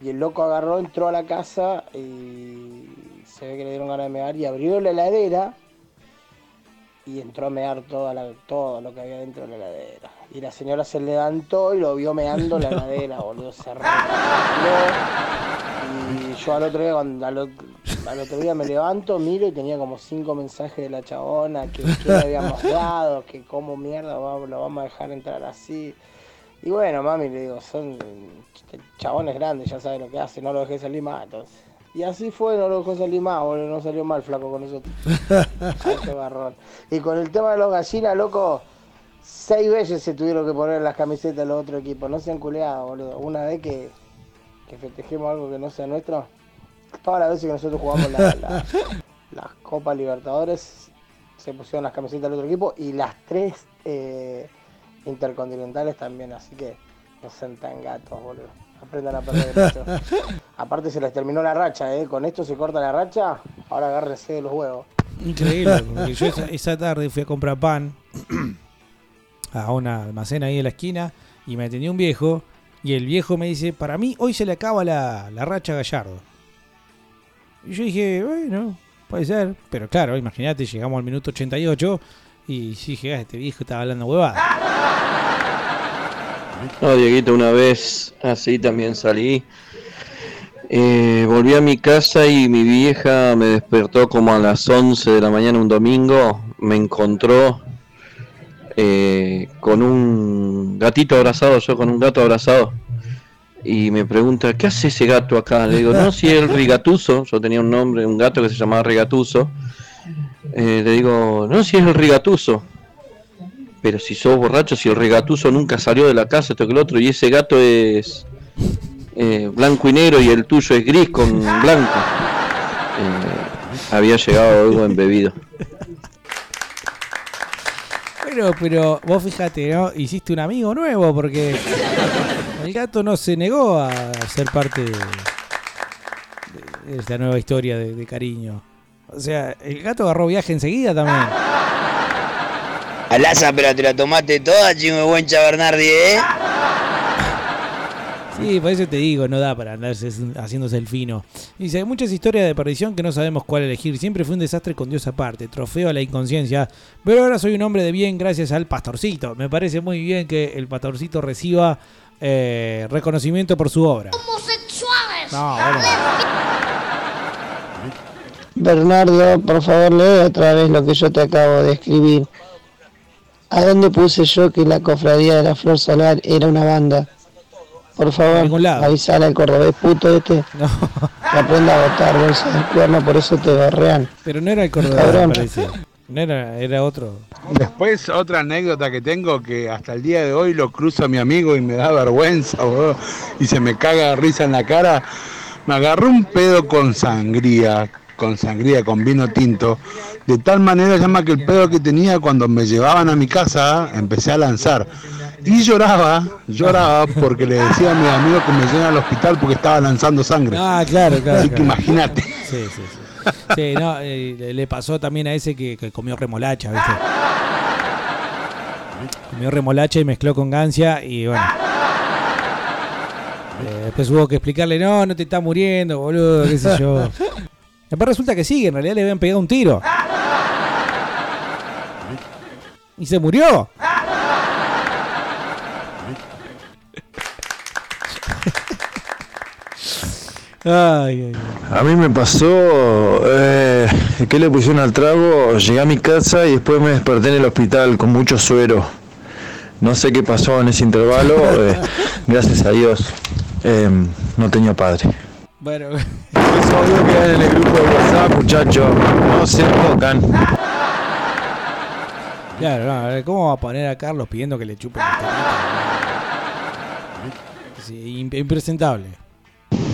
Y el loco agarró, entró a la casa y se ve que le dieron ganas de mear y abrió la heladera y entró a mear todo lo que había dentro de la heladera. Y la señora se levantó y lo vio meando la heladera, boludo. Se. Y yo al otro día, cuando, al, ot- al otro día me levanto, miro y tenía como cinco mensajes de la chabona, que qué le habíamos dado, que cómo mierda lo vamos a dejar entrar así. Y bueno, mami, le digo, son eh, chabones grandes, ya saben lo que hacen, no lo dejé salir más, entonces. Y así fue, no lo dejó salir más, boludo, no salió mal flaco con nosotros. Qué barrón. Y con el tema de los gallinas, loco, seis veces se tuvieron que poner las camisetas de los otros equipos, no se han culeado, boludo. Una vez que, que festejemos algo que no sea nuestro, todas las veces que nosotros jugamos la, la, la Copa Libertadores, se pusieron las camisetas del otro equipo y las tres eh, intercontinentales también, así que no sean tan gatos, boludo. Aprendan a perder mucho. Aparte se les terminó la racha, ¿eh? Con esto se corta la racha, ahora agárrense de los huevos. Increíble, porque yo esa, esa tarde fui a comprar pan a una almacén ahí en la esquina y me atendió un viejo y el viejo me dice, para mí hoy se le acaba la, la racha a Gallardo. Y yo dije, bueno, puede ser, pero claro, imagínate, llegamos al minuto 88 y dije, "Ah, este viejo estaba hablando huevada. No, Dieguito, una vez así también salí. Eh, volví a mi casa y mi vieja me despertó como a las 11 de la mañana un domingo. Me encontró eh, con un gatito abrazado, yo con un gato abrazado. Y me pregunta, ¿qué hace ese gato acá? Le digo, no, si es el Rigatuso. Yo tenía un nombre, un gato que se llamaba Rigatuso. Eh, le digo, no, si es el Rigatuso. Pero si sos borracho, si el regatuso nunca salió de la casa, esto que el otro, y ese gato es eh, blanco y negro y el tuyo es gris con blanco. Eh, había llegado algo embebido. Bueno, pero vos fíjate, ¿no? Hiciste un amigo nuevo porque el gato no se negó a ser parte de, de esta nueva historia de, de cariño. O sea, el gato agarró viaje enseguida también. Alaza, pero te la tomaste toda, chingo buen Chabernardi, ¿eh? Sí, por eso te digo, no da para andarse haciéndose el fino. Dice, hay muchas historias de perdición que no sabemos cuál elegir. Siempre fue un desastre con Dios aparte, trofeo a la inconsciencia. Pero ahora soy un hombre de bien gracias al pastorcito. Me parece muy bien que el pastorcito reciba eh, reconocimiento por su obra. Homosexuales. No, bueno. Bernardo, por favor, lee otra vez lo que yo te acabo de escribir. ¿A dónde puse yo que la cofradía de la Flor Solar era una banda? Por favor, avisale al cordobés puto este que aprenda a votar bolsa del cuerno, por eso te gorrean. Pero no era el cordobés. No era, era otro. Después otra anécdota que tengo que hasta el día de hoy lo cruzo a mi amigo y me da vergüenza, boludo, y se me caga de risa en la cara. Me agarró un pedo con sangría, con sangría, con vino tinto, de tal manera llama que el pedo que tenía cuando me llevaban a mi casa empecé a lanzar. Y lloraba, lloraba porque le decía a mi amigo que me lleven al hospital porque estaba lanzando sangre. Ah, claro, claro. Así que imagínate. Sí, sí, sí. Sí, no, eh, le- pasó también a ese que, que comió remolacha, ¿viste? Comió remolacha y mezcló con gancia y bueno. Eh, después hubo que explicarle, no, no te estás muriendo, boludo, qué sé yo. Después resulta que sí, en realidad le habían pegado un tiro. Y se murió. Ay, ay, ay. A mí me pasó eh, que le pusieron al trago, llegué a mi casa y después me desperté en el hospital con mucho suero. No sé qué pasó en ese intervalo, eh, gracias a Dios eh, no tenía padre. Bueno, Eso obvio que en el grupo de WhatsApp, muchachos, no se tocan. Claro, no, ¿cómo va a poner a Carlos pidiendo que le chupen? Sí, im- impresentable.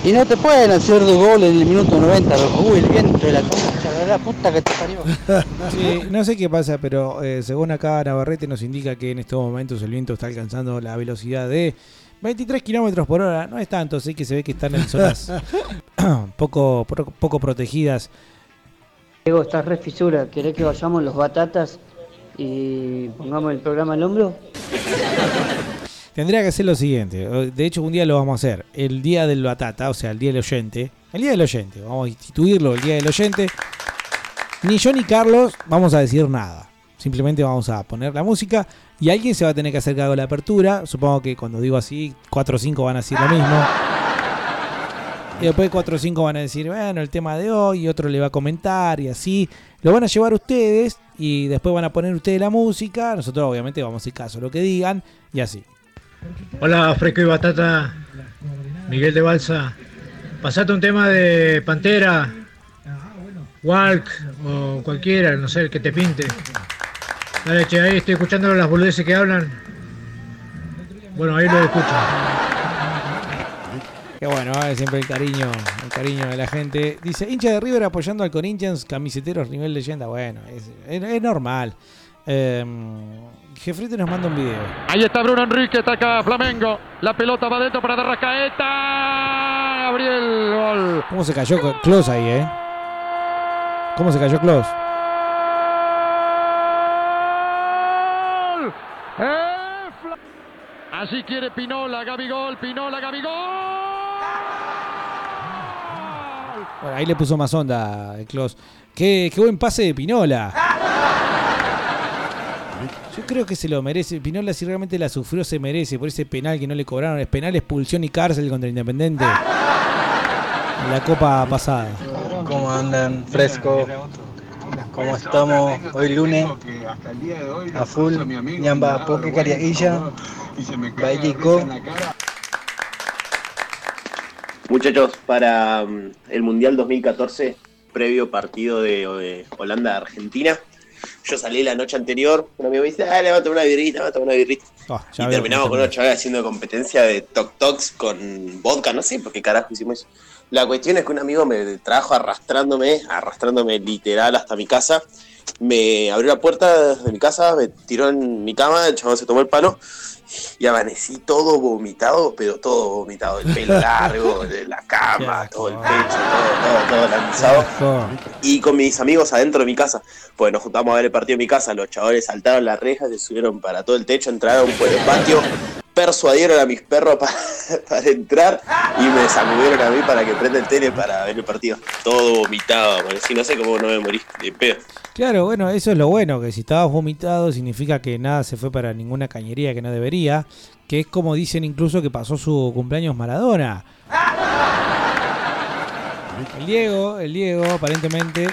Y no te pueden hacer dos goles en el minuto 90, loco. Uy, el viento de la concha la puta que te parió. Sí, no sé qué pasa, pero eh, según acá Navarrete nos indica que en estos momentos el viento está alcanzando la velocidad de 23 kilómetros por hora. No es tanto, sí que se ve que están en zonas poco, poco protegidas. Diego, estás re fisura. ¿Querés que vayamos los batatas y pongamos el programa al hombro? Tendría que hacer lo siguiente. De hecho, un día lo vamos a hacer. El día del batata, o sea, el día del oyente. El día del oyente. Vamos a instituirlo el día del oyente. Ni yo ni Carlos vamos a decir nada. Simplemente vamos a poner la música y alguien se va a tener que hacer cargo de la apertura. Supongo que cuando digo así, 4 o 5 van a decir lo mismo. Y después 4 o 5 van a decir, bueno, el tema de hoy, y otro le va a comentar y así. Lo van a llevar ustedes y después van a poner ustedes la música. Nosotros obviamente vamos a hacer caso a lo que digan y así. Hola, Fresco y Batata, Miguel de Balsa. Pasate un tema de Pantera, Walk o cualquiera, no sé, el que te pinte. Dale, che, ahí estoy escuchando las boludeces que hablan. Bueno, ahí lo escucho. Qué bueno, ¿eh? siempre el cariño, el cariño de la gente. Dice, hincha de River apoyando al Corinthians, camiseteros nivel leyenda. Bueno, es, es- es normal. Eh, Jefrite nos manda un video. Ahí está Bruno Enrique, ataca Flamengo. La pelota va adentro para Derrascaeta. Gabriel, gol. ¿Cómo se cayó Close ahí, eh? ¿Cómo se cayó Close? Eh, Así quiere Pinola, Gabigol, Pinola, Gabigol. Bueno, ahí le puso más onda el Close. Qué, qué buen pase de Pinola. Yo creo que se lo merece. Pinola, si realmente la sufrió, se merece por ese penal que no le cobraron. Es penal, expulsión y cárcel contra Independiente. En la copa pasada. ¿Cómo andan? Fresco. ¿Cómo estamos? Hoy lunes. A full. Ñamba, poke cariaguilla. Bailico. Muchachos, para mm, el Mundial 2014, previo partido de Holanda-Argentina, yo salí la noche anterior, un amigo me dice, dale, va a tomar una birrita, va a tomar una birrita. Ah, y terminamos con unos chavales haciendo competencia de Tok Toks con vodka, no sé por qué carajo hicimos eso. La cuestión es que un amigo me trajo arrastrándome, arrastrándome literal hasta mi casa. Me abrió la puerta de mi casa, me tiró en mi cama, el chabón se tomó el palo y amanecí todo vomitado, pero todo vomitado. El pelo largo, de la cama, todo el pecho, todo, todo, todo lanzado. Y con mis amigos adentro de mi casa, pues nos juntamos a ver el partido en mi casa, los chavales saltaron las rejas, se subieron para todo el techo, entraron por el patio, persuadieron a mis perros para, para entrar y me sacudieron a mí para que prenda el tele para ver el partido. Todo vomitado, si no sé cómo no me morí de pedo. Claro, bueno, eso es lo bueno, que si estabas vomitado significa que nada se fue para ninguna cañería que no debería, que es como dicen incluso que pasó su cumpleaños Maradona. El Diego, el Diego aparentemente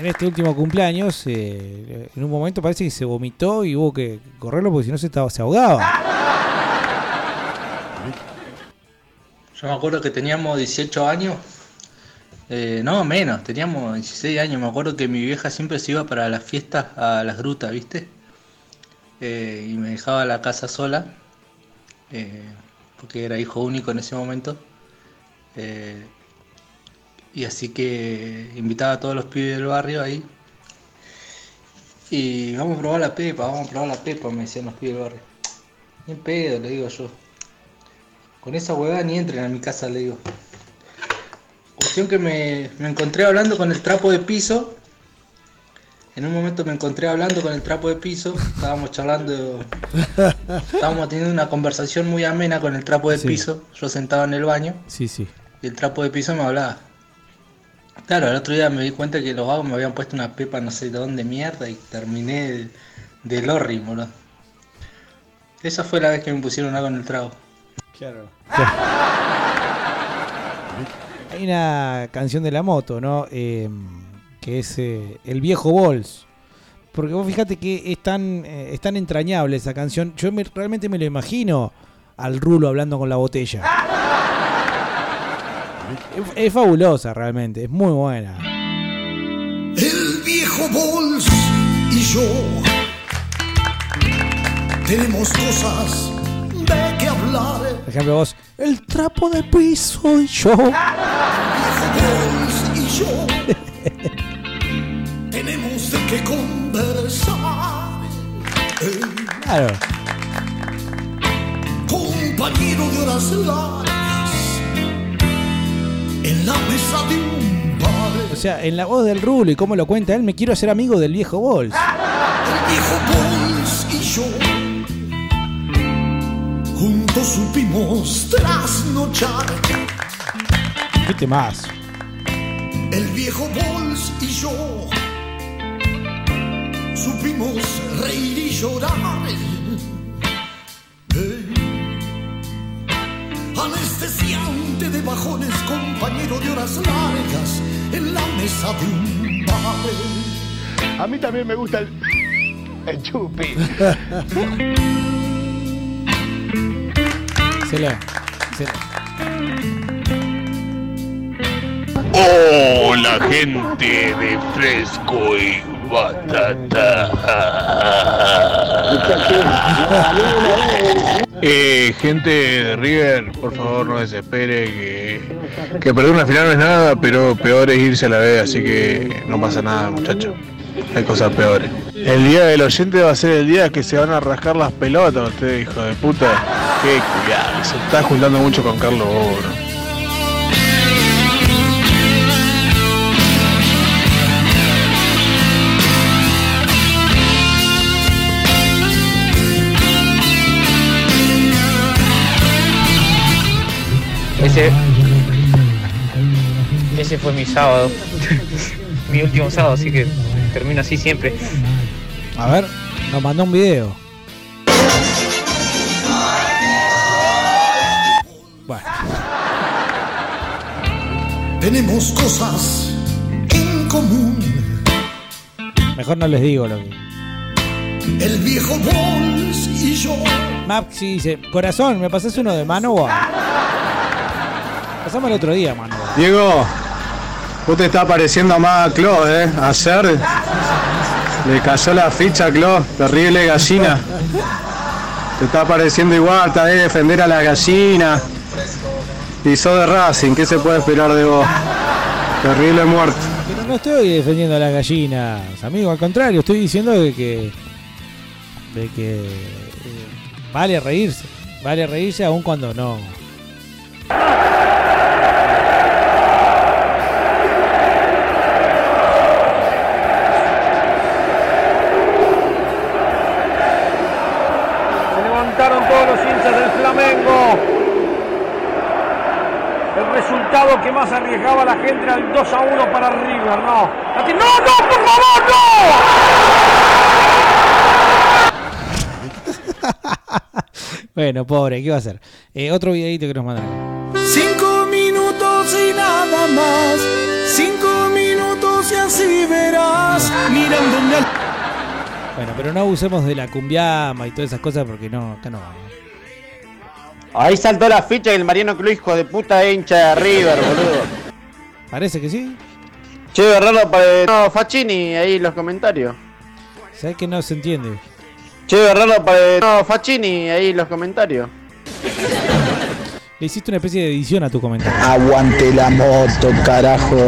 en este último cumpleaños eh, en un momento parece que se vomitó y hubo que correrlo porque si no se, estaba, se ahogaba. Yo me acuerdo que teníamos 18 años. Eh, no, menos, teníamos 16 años. Me acuerdo que mi vieja siempre se iba para las fiestas a las grutas, ¿viste? Eh, y me dejaba la casa sola, eh, porque era hijo único en ese momento. Y así que invitaba a todos los pibes del barrio ahí. Y vamos a probar la pepa, vamos a probar la pepa, me decían los pibes del barrio. Ni pedo, le digo yo. Con esa huevada ni entren a mi casa, le digo. Cuestión que me, me encontré hablando con el trapo de piso. En un momento me encontré hablando con el trapo de piso. Estábamos charlando. Estábamos teniendo una conversación muy amena con el trapo de Sí. piso. Yo sentado en el baño. Sí, sí. Y el trapo de piso me hablaba. Claro, el otro día me di cuenta que los vagos me habían puesto una pepa no sé de dónde mierda y terminé de, del horrible, boludo. Esa fue la vez que me pusieron algo en el trago. Claro. Una canción de la moto, ¿no? Eh, que es eh, El viejo Bols. Porque vos fíjate que es tan, eh, es tan entrañable esa canción. Yo me- realmente me lo imagino al Rulo hablando con la botella. Es, es fabulosa realmente, es muy buena. El viejo Bols y yo tenemos cosas de qué hablar. Por ejemplo, vos, el trapo de piso y yo. Bols y yo tenemos de qué conversar. Claro. compañero de horas largas en la mesa de un bar. O sea, en la voz del Rulo y cómo lo cuenta él, me quiero hacer amigo del viejo Bols. El viejo Bols y yo juntos supimos trasnochar. ¿Viste más? El viejo Bols y yo supimos reír y llorar. Eh, Anestesiante de bajones, compañero de horas largas en la mesa de un bar. A mí también me gusta el, el chupi. Hola gente de fresco y batata. Eh, gente de River, por favor no desespere que, que perder una final no es nada, pero peor es irse a la B, así que no pasa nada muchachos. Hay cosas peores. El día del oyente va a ser el día que se van a rascar las pelotas ustedes, hijo de puta. Qué cuidado, se está juntando mucho con Carlos Bobo, Ese, ese fue mi sábado. mi último sábado, así que termino así siempre. A ver, nos mandó un video. Bueno, Tenemos cosas en común. mejor no les digo lo que. El viejo Bols y yo. Maxi dice, corazón, ¿me pasás uno de Manowar? Pasamos el otro día, Manowar. Diego, vos te está pareciendo más a Clo, ¿eh? Ayer le cayó la ficha Clo, terrible gallina. Te está pareciendo igual, está de defender a la gallina. Y sos de Racing, ¿qué se puede esperar de vos? Terrible muerto. Pero no estoy defendiendo a las gallinas, amigo, al contrario, estoy diciendo de que. de que. eh, vale reírse. Vale reírse aun cuando no. Arriesgaba la gente el 2 a 1 para River, no. ¡No, no, por favor, Bueno, pobre, ¿qué va a hacer? Eh, otro videito que nos mandaron. Cinco minutos y nada más. Cinco minutos y así verás. Mirándome al. Bueno, pero no abusemos de la cumbiama y todas esas cosas porque no, acá no vamos. Ahí saltó la ficha que el Mariano Cruz, hijo de puta hincha de River, boludo. Parece que sí. Che, Bernardo, para... No, Facchini, ahí en los comentarios. ¿Sabes que no se entiende? Che, Bernardo, para... No, Facchini, ahí en los comentarios. Le hiciste una especie de edición a tu comentario. Aguante la moto, carajo.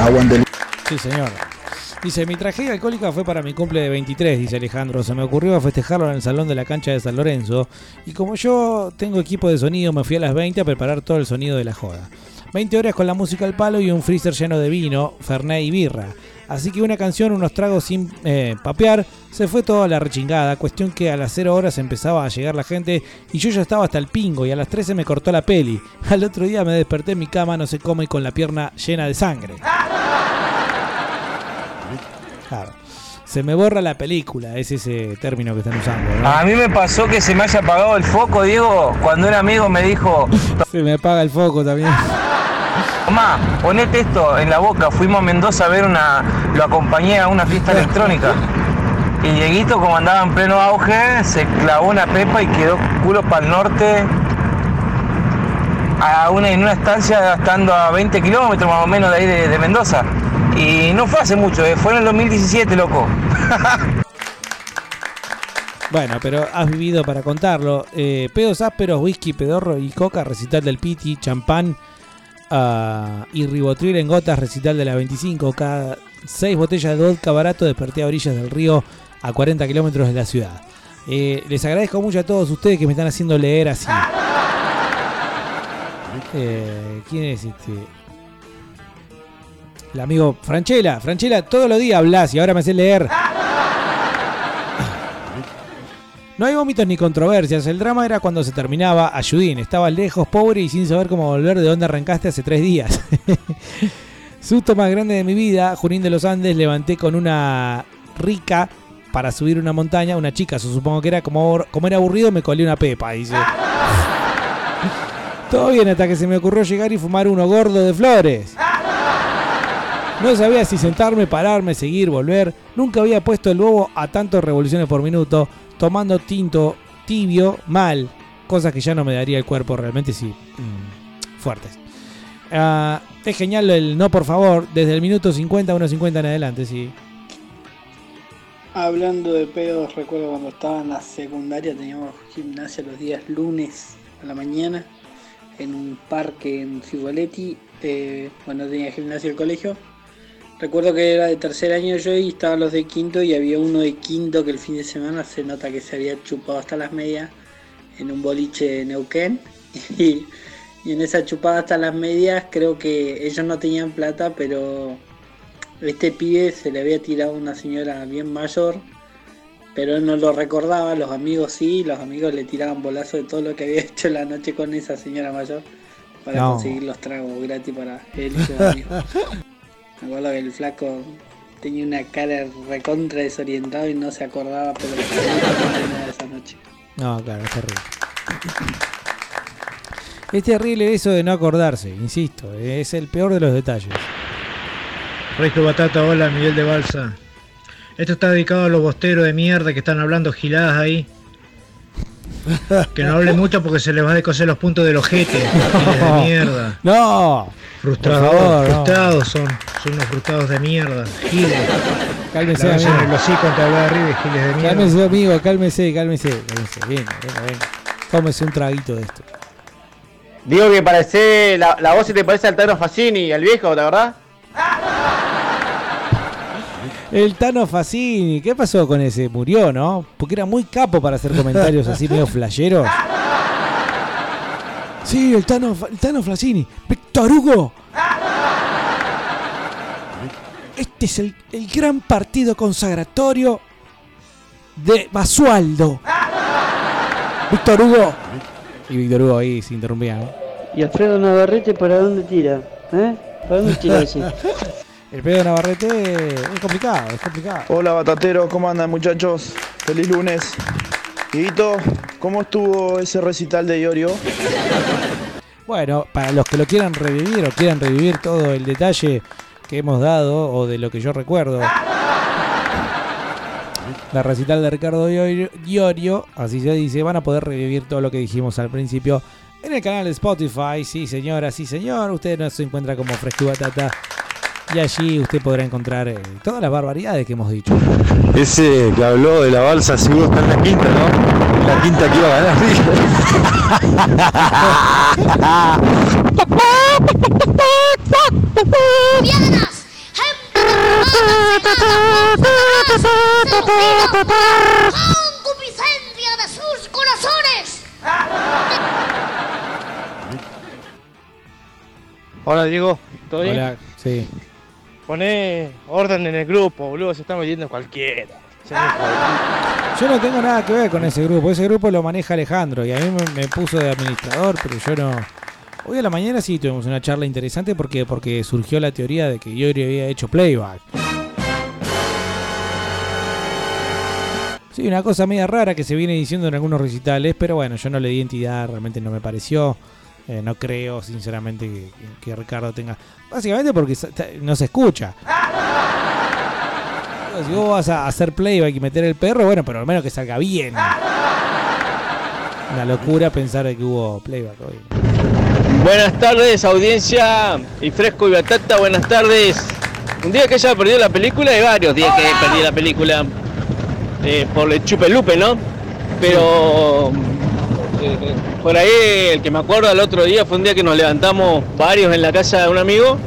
Aguante el... Sí, señor. Dice, mi tragedia alcohólica fue para mi cumple de 23, dice Alejandro. Se me ocurrió festejarlo en el salón de la cancha de San Lorenzo. Y como yo tengo equipo de sonido, me fui a las 20 a preparar todo el sonido de la joda. 20 horas con la música al palo y un freezer lleno de vino, fernet y birra. Así que una canción, unos tragos sin eh, papear, se fue toda la rechingada. Cuestión que a las 0 horas empezaba a llegar la gente y yo ya estaba hasta el pingo y a las 13 me cortó la peli. Al otro día me desperté en mi cama, no sé cómo, y con la pierna llena de sangre. Claro. Se me borra la película, es ese término que están usando. ¿no? A mí me pasó que se me haya apagado el foco, Diego, cuando un amigo me dijo, Se me apaga el foco también. Tomá, ponete esto en la boca. Fuimos a Mendoza a ver una. Lo acompañé a una fiesta electrónica. Y Dieguito, como andaba en pleno auge, se clavó una pepa y quedó culo para el norte. A una, en una estancia estando a 20 kilómetros más o menos de ahí de, de Mendoza. Y no fue hace mucho, eh, fue en el 2017, loco. Bueno, pero has vivido para contarlo. Eh, pedos ásperos, whisky, pedorro y coca, recital del Piti, champán ah, y ribotril en gotas, recital de la 25. Cada seis botellas de vodka barato desperté a orillas del río a 40 kilómetros de la ciudad. Eh, les agradezco mucho a todos ustedes que me están haciendo leer así. Eh, ¿Quién es este? El amigo Franchella. Franchella, todos los días hablas y ahora me haces leer. No hay vómitos ni controversias. El drama era cuando se terminaba. Ayudín, estaba lejos, pobre y sin saber cómo volver de donde arrancaste hace tres días. Susto más grande de mi vida. Junín de los Andes levanté con una rica para subir una montaña. Una chica, supongo que era como, como era aburrido, me colé una pepa. Dice. Todo bien hasta que se me ocurrió llegar y fumar uno gordo de flores. No sabía si sentarme, pararme, seguir, volver. Nunca había puesto el huevo a tantas revoluciones por minuto, tomando tinto tibio, mal. Cosas que ya no me daría el cuerpo realmente, sí. mm, fuertes. Ah, es genial el no, por favor, desde el minuto 50 a 1.50 en adelante, sí. Hablando de pedos, recuerdo cuando estaba en la secundaria teníamos gimnasia los días lunes a la mañana en un parque en Cigualetti. Eh, cuando tenía gimnasia el colegio. Recuerdo que era de tercer año yo y estaban los de quinto y había uno de quinto que el fin de semana se nota que se había chupado hasta las medias en un boliche de Neuquén. Y, y en esa chupada hasta las medias creo que ellos no tenían plata, pero este pibe se le había tirado una señora bien mayor, pero él no lo recordaba, los amigos sí, los amigos le tiraban bolazo de todo lo que había hecho la noche con esa señora mayor para No. conseguir los tragos gratis para él y sus amigos. Me acuerdo que el flaco tenía una cara recontra desorientado y no se acordaba, pero de esa noche. No, claro, es terrible. Es terrible eso de no acordarse, insisto, es el peor de los detalles. Rico Batata, hola Miguel de Balsa. Esto está dedicado a los bosteros de mierda que están hablando giladas ahí. Que no hablen mucho porque se les va a descoser los puntos del ojete. De mierda. No, Frustrados, no. frustrados son. Son unos frustrados de mierda. Giles. Cálmese, La ves en amigo. el hocico arriba y giles de mierda. Cálmese, amigo, cálmese, cálmese, cálmese. Bien, venga, venga. Tómese un traguito de esto. Digo que parece. La, la voz se te parece al Tano Facini, al viejo, ¿la verdad? El Tano Facini, ¿qué pasó con ese? Murió, ¿no? Porque era muy capo para hacer comentarios así medio flasheros. Sí, el Tano, el Tano Facini. Víctor Hugo. Este es el, el gran partido consagratorio de Basualdo. Víctor Hugo. Y Víctor Hugo ahí se interrumpía, ¿no? ¿Y Alfredo Navarrete para dónde tira? ¿Eh? ¿Para dónde tira ese? El pedo de Navarrete es complicado, es complicado. Hola Batatero, ¿cómo andan muchachos? Feliz lunes. Dieguito, ¿cómo estuvo ese recital de Iorio? Bueno, para los que lo quieran revivir o quieran revivir todo el detalle que hemos dado o de lo que yo recuerdo. La recital de Ricardo Diorio, así se dice, van a poder revivir todo lo que dijimos al principio en el canal de Spotify. Sí, señora, sí, señor. Usted nos encuentra como Fresco y Batata. Y allí usted podrá encontrar eh, todas las barbaridades que hemos dicho. Ese que habló de la balsa seguro está en la quinta, ¿no? La quinta que iba a ¡Piedras! ¡Concupiscencia de sus corazones! Hola Diego, ¿todo bien? Hola, sí. Poné orden en el grupo, boludo, se está metiendo cualquiera. Yo no tengo nada que ver con ese grupo. Ese grupo lo maneja Alejandro y a mí me, me puso de administrador, pero yo no. Hoy a la mañana sí tuvimos una charla interesante porque, porque surgió la teoría de que Yori había hecho playback. Sí, una cosa media rara que se viene diciendo en algunos recitales, pero bueno, yo no le di entidad, realmente no me pareció. Eh, no creo, sinceramente, que, Ricardo tenga. Básicamente porque no se escucha. Si vos vas a hacer playback y meter el perro, bueno, pero al menos que salga bien. Una locura pensar que hubo playback hoy. Buenas tardes, audiencia y fresco y batata, buenas tardes. Un día que haya perdido la película, hay varios días que perdí la película eh, por el chupe lupe, ¿no? Pero por ahí el que me acuerdo el otro día fue un día que nos levantamos varios en la casa de un amigo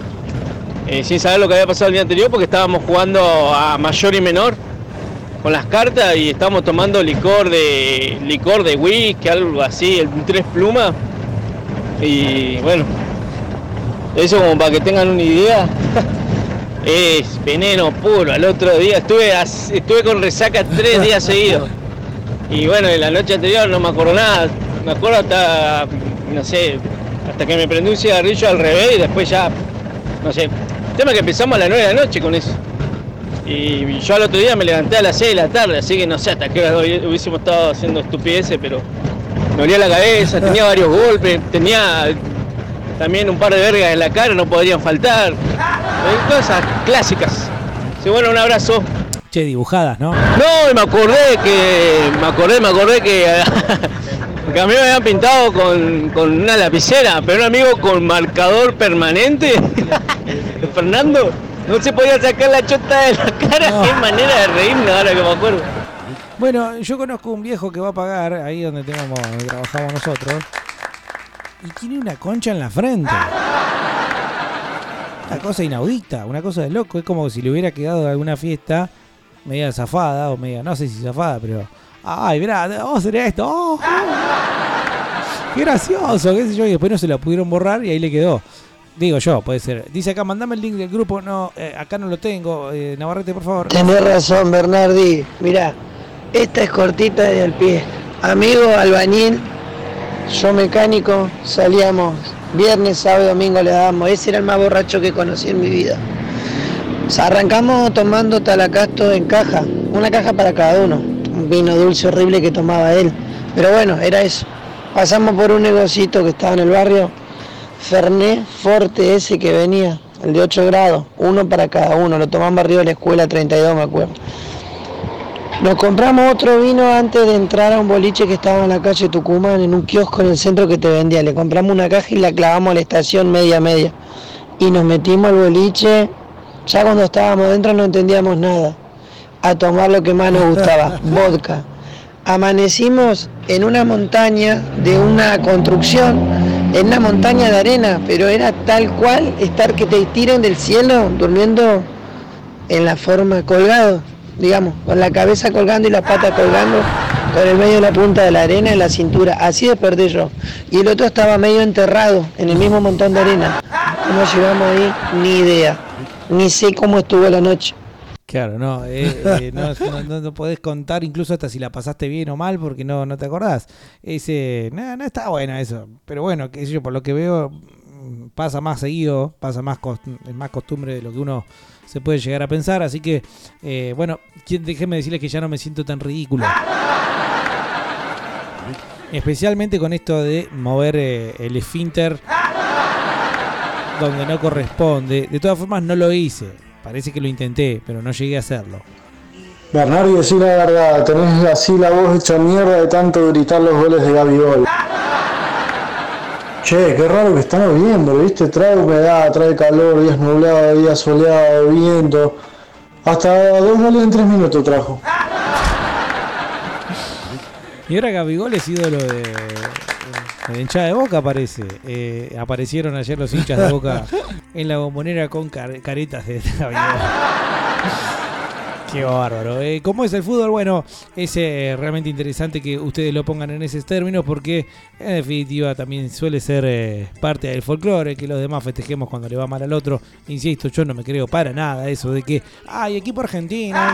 eh, sin saber lo que había pasado el día anterior porque estábamos jugando a mayor y menor con las cartas y estábamos tomando licor de licor de whisky, algo así, el tres plumas. Y bueno, eso como para que tengan una idea, es veneno puro. Al otro día estuve, estuve con resaca tres días seguidos. Y bueno, en la noche anterior no me acuerdo nada. Me acuerdo hasta, no sé, hasta que me prendí un cigarrillo al revés y después ya, no sé. El tema es que empezamos a las 9 de la noche con eso. Y yo al otro día me levanté a las 6 de la tarde, así que no sé hasta qué hora hubi- hubiésemos estado haciendo estupideces, pero me dolía la cabeza, tenía varios golpes, tenía también un par de vergas en la cara, no podrían faltar. Cosas clásicas. Sí, bueno, un abrazo. Che, dibujadas, ¿no? No, y me acordé que. Me acordé, me acordé que. que a mí me habían pintado con, con una lapicera, pero un amigo con marcador permanente. Fernando, no se podía sacar la chota de la cara. Qué manera de reírme ahora que me acuerdo. Bueno, yo conozco un viejo que va a pagar ahí donde tenemos, donde trabajamos nosotros. Y tiene una concha en la frente. Una cosa inaudita, una cosa de loco. Es como si le hubiera quedado de alguna fiesta media zafada o media, no sé si zafada, pero. Ay, mirá, vamos a hacer esto. oh. Qué gracioso, qué sé yo. Y después no se la pudieron borrar y ahí le quedó. Digo yo, puede ser. Dice acá, mandame el link del grupo. No, eh, acá no lo tengo. Eh, Navarrete, por favor. Tenés razón, Bernardi. Mirá, esta es cortita de al pie. Amigo albañil, yo mecánico, salíamos viernes, sábado domingo le dábamos. Ese era el más borracho que conocí en mi vida. Arrancamos tomando talacasto en caja, una caja para cada uno. Un vino dulce horrible que tomaba él. Pero bueno, era eso. Pasamos por un negocito que estaba en el barrio. Ferné Forte ese que venía, el de 8 grados, uno para cada uno. Lo tomamos arriba de la escuela 32, me acuerdo. Nos compramos otro vino antes de entrar a un boliche que estaba en la calle Tucumán, en un kiosco en el centro que te vendía. Le compramos una caja y la clavamos a la estación media media. Y nos metimos al boliche, ya cuando estábamos dentro no entendíamos nada. A tomar lo que más nos gustaba, vodka. Amanecimos en una montaña de una construcción, en una montaña de arena, pero era tal cual estar que te tiren del cielo durmiendo en la forma colgado, digamos, con la cabeza colgando y las patas colgando, con el medio de la punta de la arena en la cintura. Así desperté yo. Y el otro estaba medio enterrado en el mismo montón de arena. ¿Cómo llegamos ahí? Ni idea. Ni sé cómo estuvo la noche. Claro, no, eh, eh, no, no- no- podés contar incluso hasta si la pasaste bien o mal porque no, no te acordás. Ese, no, no está bueno eso. Pero bueno, qué sé yo, por lo que veo, pasa más seguido, pasa más, más costumbre de lo que uno se puede llegar a pensar. Así que, eh, bueno, déjeme decirles que ya no me siento tan ridículo. Especialmente con esto de mover eh, el esfínter donde no corresponde. De todas formas, no lo hice. Parece que lo intenté, pero no llegué a hacerlo. Bernardo, decí la verdad, tenés así la voz hecha mierda de tanto gritar los goles de Gabigol. Che, qué raro que estamos viendo, ¿viste? Trae humedad, trae calor, días nublados, días soleados, viento. Hasta dos goles en tres minutos trajo. Y ahora Gabigol es ídolo de, de hinchada de Boca, parece. Eh, aparecieron ayer los hinchas de Boca en la bombonera con car- caretas de. Qué bárbaro. Eh, ¿Cómo es el fútbol? Bueno, es eh, realmente interesante que ustedes lo pongan en esos términos porque en definitiva también suele ser eh, parte del folclore que los demás festejemos cuando le va mal al otro. Insisto, yo no me creo para nada eso de que, ay, equipo argentino.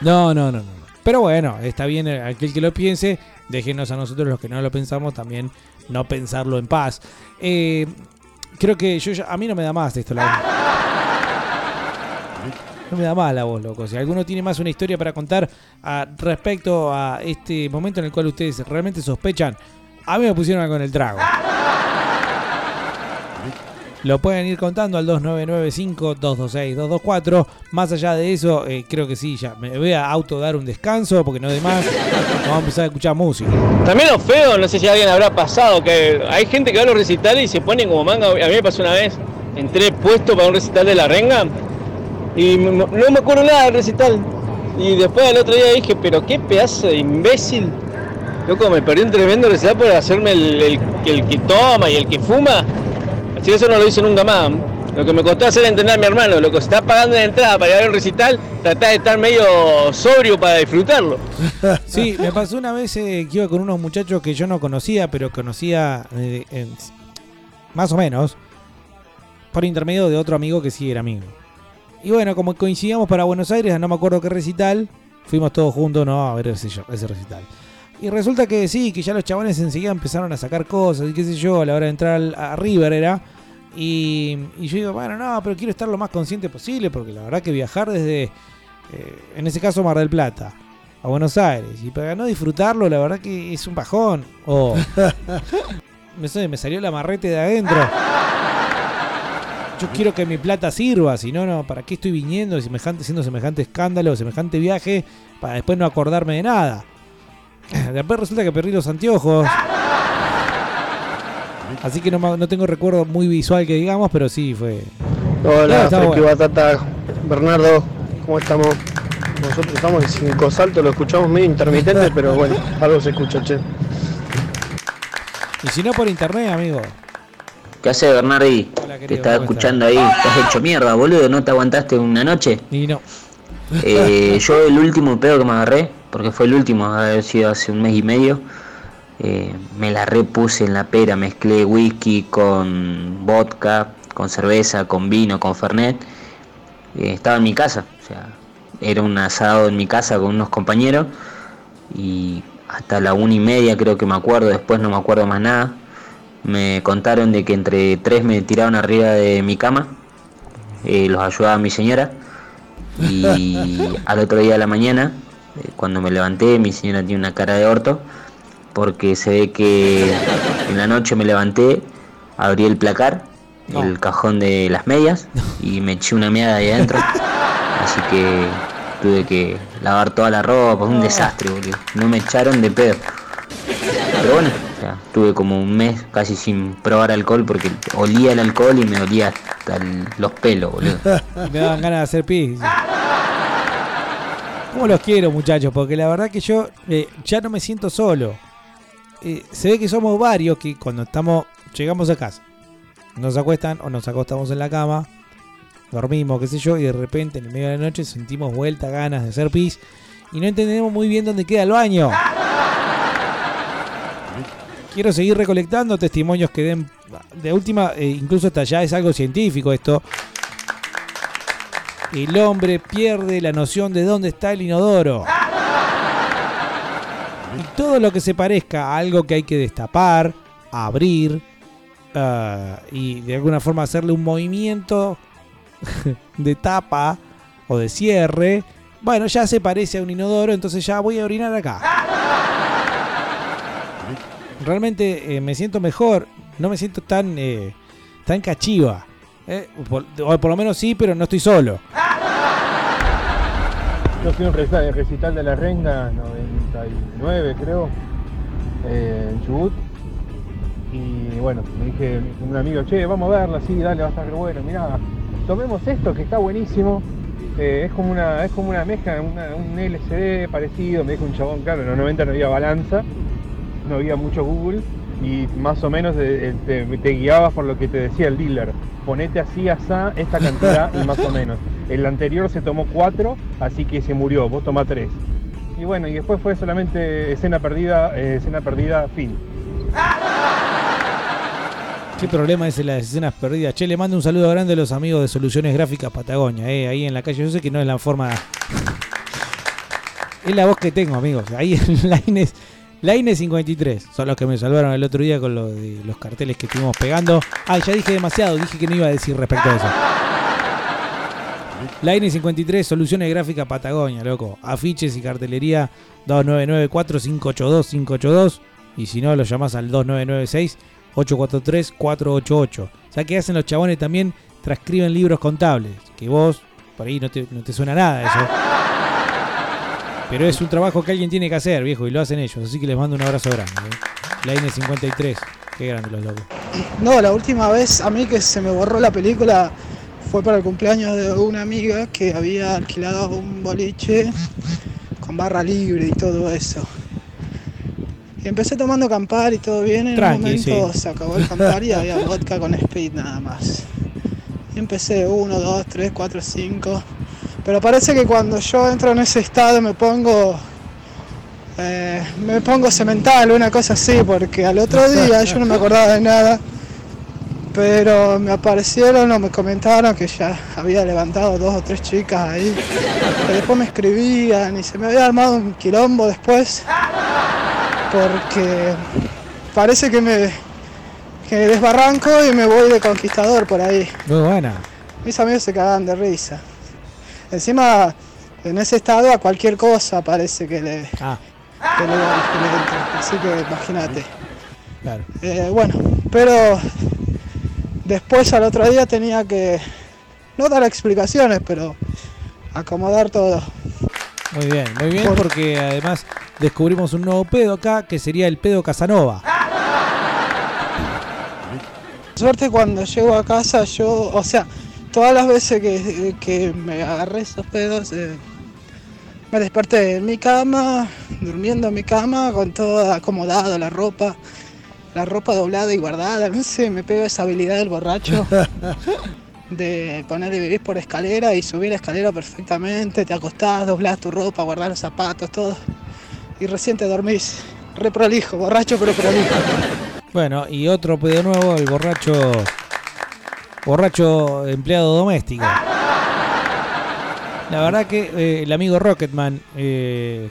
No, no, no, no. Pero bueno, está bien eh, aquel que lo piense. Déjenos a nosotros los que no lo pensamos también no pensarlo en paz. Eh, creo que yo a mí no me da más esto. La, no me da más la voz, loco. Si alguno tiene más una historia para contar ah, respecto a este momento en el cual ustedes realmente sospechan, a mí me pusieron en el trago. Lo pueden ir contando al 2995-226-224. Más allá de eso, eh, creo que sí, ya me voy a auto dar un descanso porque no de más. Vamos a empezar a escuchar música. También lo feo, no sé si alguien habrá pasado, que hay gente que va a los recitales y se pone como manga. A mí me pasó una vez, entré puesto para un recital de la renga y no me acuerdo nada del recital. Y después al otro día dije, pero qué pedazo de imbécil. Loco, me perdí un tremendo recital por hacerme el que toma y el que fuma. Que eso no lo hice nunca más. Lo que me costó hacer entender a mi hermano, lo que se está pagando la entrada para ir a ver un recital, tratar de estar medio sobrio para disfrutarlo. Sí, me pasó una vez eh, que iba con unos muchachos que yo no conocía, pero conocía eh, en- más o menos por intermedio de otro amigo que sí era amigo. Y bueno, como coincidíamos para Buenos Aires, no me acuerdo qué recital, fuimos todos juntos ¿no? a ver ese recital. Y resulta que sí, que ya los chabones enseguida empezaron a sacar cosas y qué sé yo, a la hora de entrar a River era. Y, y yo digo, bueno, no, pero quiero estar lo más consciente posible porque la verdad que viajar desde, eh, en ese caso Mar del Plata, a Buenos Aires, y para no disfrutarlo, la verdad que es un bajón. O me, me salió la marrete de adentro. Yo quiero que mi plata sirva, si no, no, ¿para qué estoy viniendo semejante, haciendo semejante escándalo, semejante viaje, para después no acordarme de nada? Después resulta que perdí los anteojos. Así que no, tengo recuerdo muy visual que digamos, pero sí fue. Hola, y bueno. Batata. Bernardo, ¿cómo estamos? Nosotros estamos en cinco saltos, lo escuchamos medio intermitente, pero bueno, algo se escucha, che. Y si no por internet, amigo. ¿Qué haces, Bernardi? querido, Te estaba ¿cómo escuchando ahí. Te has hecho mierda, boludo. ¿No te aguantaste una noche? Y no. Eh, yo el último pedo que me agarré, porque fue el último, haber sido hace un mes y medio, eh, me la repuse en la pera, mezclé whisky con vodka, con cerveza, con vino, con fernet. Eh, estaba en mi casa, o sea, era un asado en mi casa con unos compañeros y hasta la una y media creo que me acuerdo, después no me acuerdo más nada. Me contaron de que entre tres me tiraron arriba de mi cama, eh, los ayudaba mi señora y al otro día de la mañana, cuando me levanté, mi señora tiene una cara de orto, porque se ve que en la noche me levanté, abrí el placar, el cajón de las medias, y me eché una meada ahí adentro. Así que tuve que lavar toda la ropa, un desastre, boludo. No me echaron de pedo. Pero bueno, o sea, tuve como un mes casi sin probar alcohol porque olía el alcohol y me olía hasta el- los pelos, boludo. Me daban ganas de hacer pis. ¿Cómo los quiero, muchachos? Porque la verdad que yo eh, ya no me siento solo. Eh, se ve que somos varios que cuando estamos llegamos a casa, nos acuestan o nos acostamos en la cama, dormimos, qué sé yo, y de repente en el medio de la noche sentimos vuelta, ganas de hacer pis y no entendemos muy bien dónde queda el baño. Quiero seguir recolectando testimonios que den de última, eh, incluso hasta ya es algo científico esto. El hombre pierde la noción de dónde está el inodoro. Y todo lo que se parezca a algo que hay que destapar, abrir ah, y de alguna forma hacerle un movimiento de tapa o de cierre, bueno, ya se parece a un inodoro, entonces ya voy a orinar acá. Realmente eh, me siento mejor, no me siento tan, eh, tan cachiva. Eh, por, por lo menos sí, pero no estoy solo. Fui un recital, recital de la Renga, 99 creo, eh, en Chubut. Y bueno, me dije un amigo, che, vamos a verla, sí, dale, va a estar re bueno, mirá, tomemos esto que está buenísimo. Eh, es como una, es como una mezcla, una- un LCD parecido, me dijo un chabón, claro, en los 90 no había balanza, no había mucho Google. Y más o menos eh, te, te guiabas por lo que te decía el dealer. Ponete así, asá, esta cantidad y más o menos. El anterior se tomó cuatro, así que se murió, vos tomá tres. Y bueno, y después fue solamente escena perdida, eh, escena perdida, fin. ¿Qué problema es las escenas perdidas? Che, le mando un saludo grande a los amigos de Soluciones Gráficas Patagonia, eh, ahí en la calle. Yo sé que no es la forma. Es la voz que tengo, amigos. Ahí en la la Ines 53. Son los que me salvaron el otro día con lo de los carteles que estuvimos pegando. Ah, ya dije demasiado, dije que no iba a decir respecto a eso. La N53, Soluciones Gráficas Patagonia, loco. Afiches y cartelería 2994-582-582. Y si no, lo llamás al 2996-843-488. O sea, que hacen los chabones también? Transcriben libros contables. Que vos, por ahí no te, no te suena nada eso. Pero es un trabajo que alguien tiene que hacer, viejo, y lo hacen ellos. Así que les mando un abrazo grande. ¿eh? La N53. Qué grande los locos. No, la última vez a mí que se me borró la película fue para el cumpleaños de una amiga que había alquilado un boliche con barra libre y todo eso. Y empecé tomando campar y todo bien. En Tranqui, un momento sí. se acabó el campar y había vodka con speed nada más. Y empecé 1, 2, 3, 4, 5. Pero parece que cuando yo entro en ese estado me pongo. eh, me pongo cemental, una cosa así, porque al otro día yo no me acordaba de nada. Pero me aparecieron o me comentaron que ya había levantado dos o tres chicas ahí. Que después me escribían y se me había armado un quilombo después. Porque parece que me que desbarranco y me voy de conquistador por ahí. Muy buena. Mis amigos se cagaban de risa. Encima, en ese estado a cualquier cosa parece que le, Ah, que le, que le entra. Así que imagínate. claro. Eh, bueno, pero después al otro día tenía que no dar explicaciones, pero acomodar todo. Muy bien, muy bien, porque además descubrimos un nuevo pedo acá que sería el pedo Casanova. Suerte cuando llego a casa yo, o sea, todas las veces que, que me agarré esos pedos, eh, me desperté en mi cama, durmiendo en mi cama, con todo acomodado, la ropa, la ropa doblada y guardada, no sé, me pega esa habilidad del borracho de poner y vivir por escalera y subir la escalera perfectamente, te acostás, doblás tu ropa, guardás los zapatos, todo, y recién te dormís, re prolijo, borracho pero prolijo. Bueno, y otro pedo nuevo, el borracho. Borracho empleado doméstico. La verdad que eh, el amigo Rocketman. eh,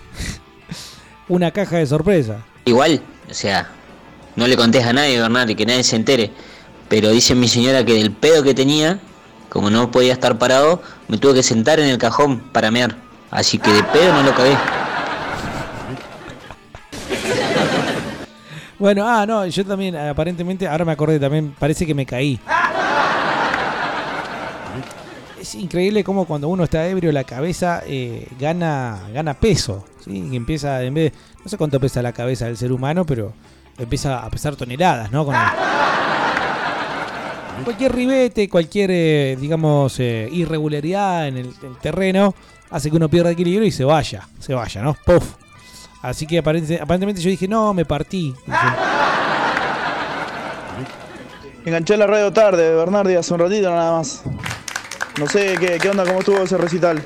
una caja de sorpresa. Igual, o sea, no le contés a nadie, Bernardo, y que nadie se entere. Pero dice mi señora que del pedo que tenía, como no podía estar parado, me tuve que sentar en el cajón para mear. Así que de pedo no lo cagué. Bueno, ah, no, yo también, aparentemente, ahora me acordé también, parece que me caí. Es increíble cómo cuando uno está ebrio la cabeza eh, gana, gana peso. ¿sí? Y empieza, en vez de, no sé cuánto pesa la cabeza del ser humano, pero empieza a pesar toneladas, ¿no? Con el- cualquier ribete, cualquier, eh, digamos, eh, irregularidad en el, el terreno hace que uno pierda equilibrio y se vaya, se vaya, ¿no? Puff. Así que aparente- aparentemente yo dije, no, me partí. Enganché la radio tarde, Bernardi, hace un ratito nada más. No sé qué, qué onda, cómo estuvo ese recital.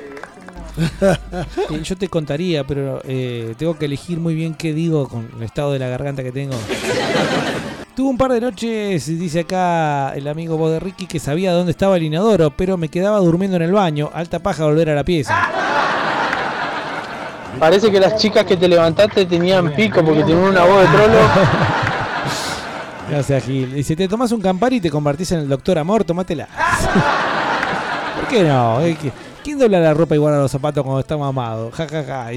Yo te contaría, pero eh, tengo que elegir muy bien qué digo con el estado de la garganta que tengo. Tuve un par de noches, dice acá el amigo Bo de Ricky, que sabía dónde estaba el inodoro, pero me quedaba durmiendo en el baño. Alta paja volver a la pieza. Parece que las chicas que te levantaste tenían pico porque tenían una voz de trolo. Gracias, Gil. Dice, te tomas un campari y te convertís en el doctor amor, tomátela. ¿Por qué no? Eh, que- ¿Quién dobla la ropa y guarda los zapatos cuando está mamado? Ja, ja, ja.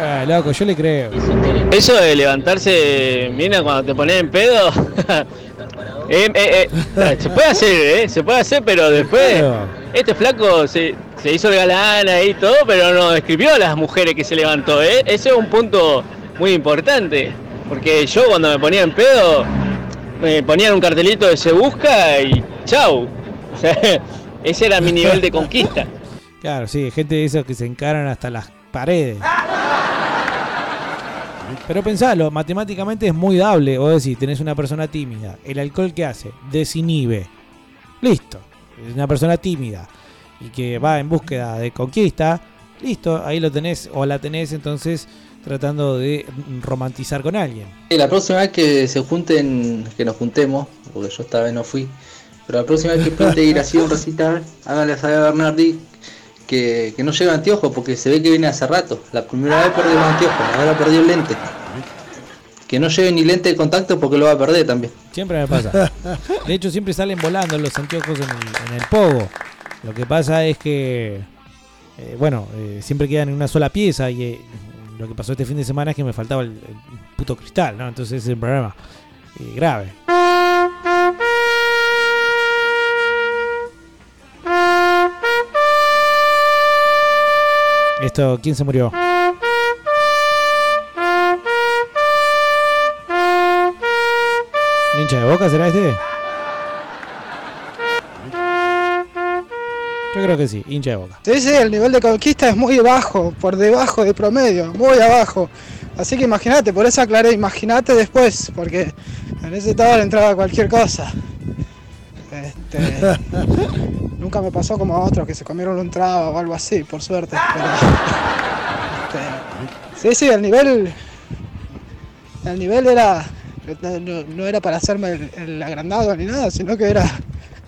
Ah, loco, yo le creo. Eso de levantarse, mira, cuando te pones en pedo. eh, eh, eh, se puede hacer, ¿eh? Se puede hacer, pero después. Claro. Este flaco se, se hizo el galán ahí y todo, pero no describió a las mujeres que se levantó, ¿eh? Ese es un punto muy importante. Porque yo cuando me ponía en pedo, me ponían un cartelito de se busca y chau. O sea, ese era mi nivel de conquista. Claro, sí, gente de esos que se encaran hasta las paredes. Pero pensalo, matemáticamente es muy dable. Vos decís, tenés una persona tímida. El alcohol que hace, desinhibe. Listo. Es una persona tímida y que va en búsqueda de conquista. Listo, ahí lo tenés o la tenés entonces tratando de romantizar con alguien. Y la próxima vez que se junten, que nos juntemos, porque yo esta vez no fui, pero la próxima vez que plante ir así a un recital, háganle saber a Bernardi que, que no lleva anteojos porque se ve que viene hace rato. La primera vez perdió los anteojos, ahora perdió el lente. Que no lleve ni lente de contacto porque lo va a perder también. Siempre me pasa. De hecho, siempre salen volando los anteojos en el, en el pogo. Lo que pasa es que, eh, bueno, eh, siempre quedan en una sola pieza y eh, lo que pasó este fin de semana es que me faltaba el, el puto cristal, ¿no? Entonces es el problema eh, grave. Esto, ¿quién se murió? ¿Hincha de boca será este? Yo creo que sí, hincha de boca. Sí, sí, el nivel de conquista es muy bajo, por debajo de promedio, muy abajo. Así que imagínate, por eso aclaré, imagínate después, porque en ese estado le entraba cualquier cosa. Este, nunca me pasó como a otros que se comieron un trago o algo así, por suerte. este, sí, sí, el nivel. El nivel era. No, era para hacerme el, agrandado ni nada, sino que era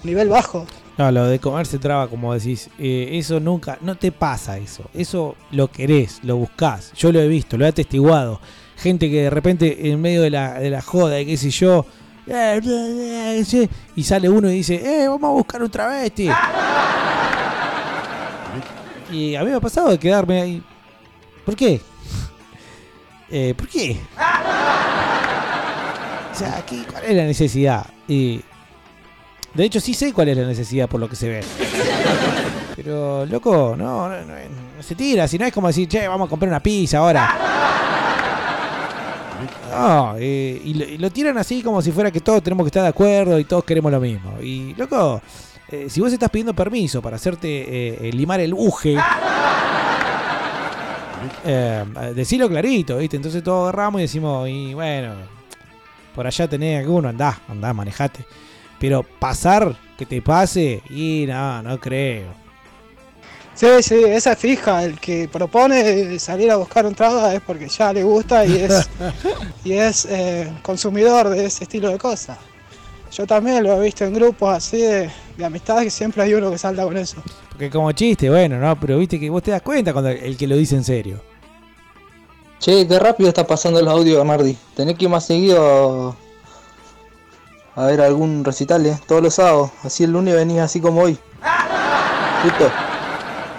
nivel bajo. No, lo de comerse traba, como decís, eh, eso nunca, no te pasa eso. Eso lo querés, lo buscás. Yo lo he visto, lo he atestiguado. Gente que de repente en medio de la, de la joda y qué sé yo, y sale uno y dice, eh, vamos a buscar un travesti. Y a mí me ha pasado de quedarme ahí. ¿Por qué? Eh, ¿Por qué? O sea, ¿qué- ¿cuál es la necesidad? Y de hecho, sí sé cuál es la necesidad por lo que se ve. Pero, loco, no, no, no- no se tira. Si no es como decir, che, vamos a comprar una pizza ahora. No, eh, y, lo, y lo tiran así como si fuera que todos tenemos que estar de acuerdo y todos queremos lo mismo. Y, loco, eh, si vos estás pidiendo permiso para hacerte eh, limar el uje, decilo clarito, ¿viste? Entonces todos agarramos y decimos, y bueno, por allá tenés alguno, andá, andá, manejate. Pero pasar, que te pase, y no, no creo. Sí, sí, esa es fija. El que propone salir a buscar un trago es porque ya le gusta y es, y es eh, consumidor de ese estilo de cosas. Yo también lo he visto en grupos así de, de amistades que siempre hay uno que salta con eso. Porque como chiste, bueno, ¿no? Pero viste que vos te das cuenta cuando el, que lo dice en serio. Che, qué rápido está pasando el audio, Bernardi. Tenés que ir más seguido a, a ver algún recital, ¿eh? Todos los sábados. Así el lunes venís así como hoy. Listo.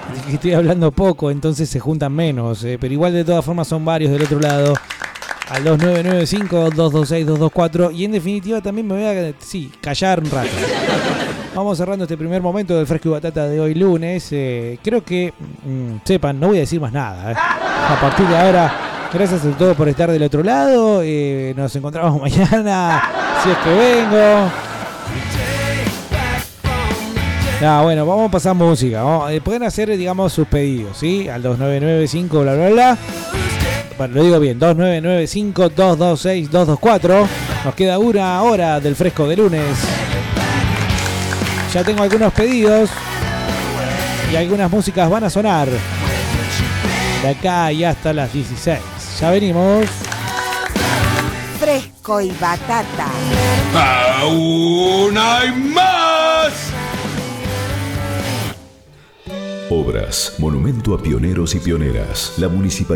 estoy hablando poco, entonces se juntan menos. eh, pero igual de todas formas son varios del otro lado. Al 2995-226-224. Y en definitiva también me voy a sí, callar un rato. Vamos cerrando este primer momento del Fresco y Batata de hoy lunes. eh, creo que, mm, sepan, no voy a decir más nada. eh. A partir de ahora, gracias a todos por estar del otro lado. nos encontramos mañana, si es que vengo. No, bueno, vamos a pasar música. vamos- eh, pueden hacer, digamos, sus pedidos, ¿sí? Al 2995, bla, bla, bla. Bueno, lo digo bien, 2995-226-224. Nos queda una hora del fresco de lunes. Ya tengo algunos pedidos. Y algunas músicas van a sonar. De acá y hasta las 16. Ya venimos. Fresco y batata. ¡Aún hay más! Obras, monumento a pioneros y pioneras. La municipalidad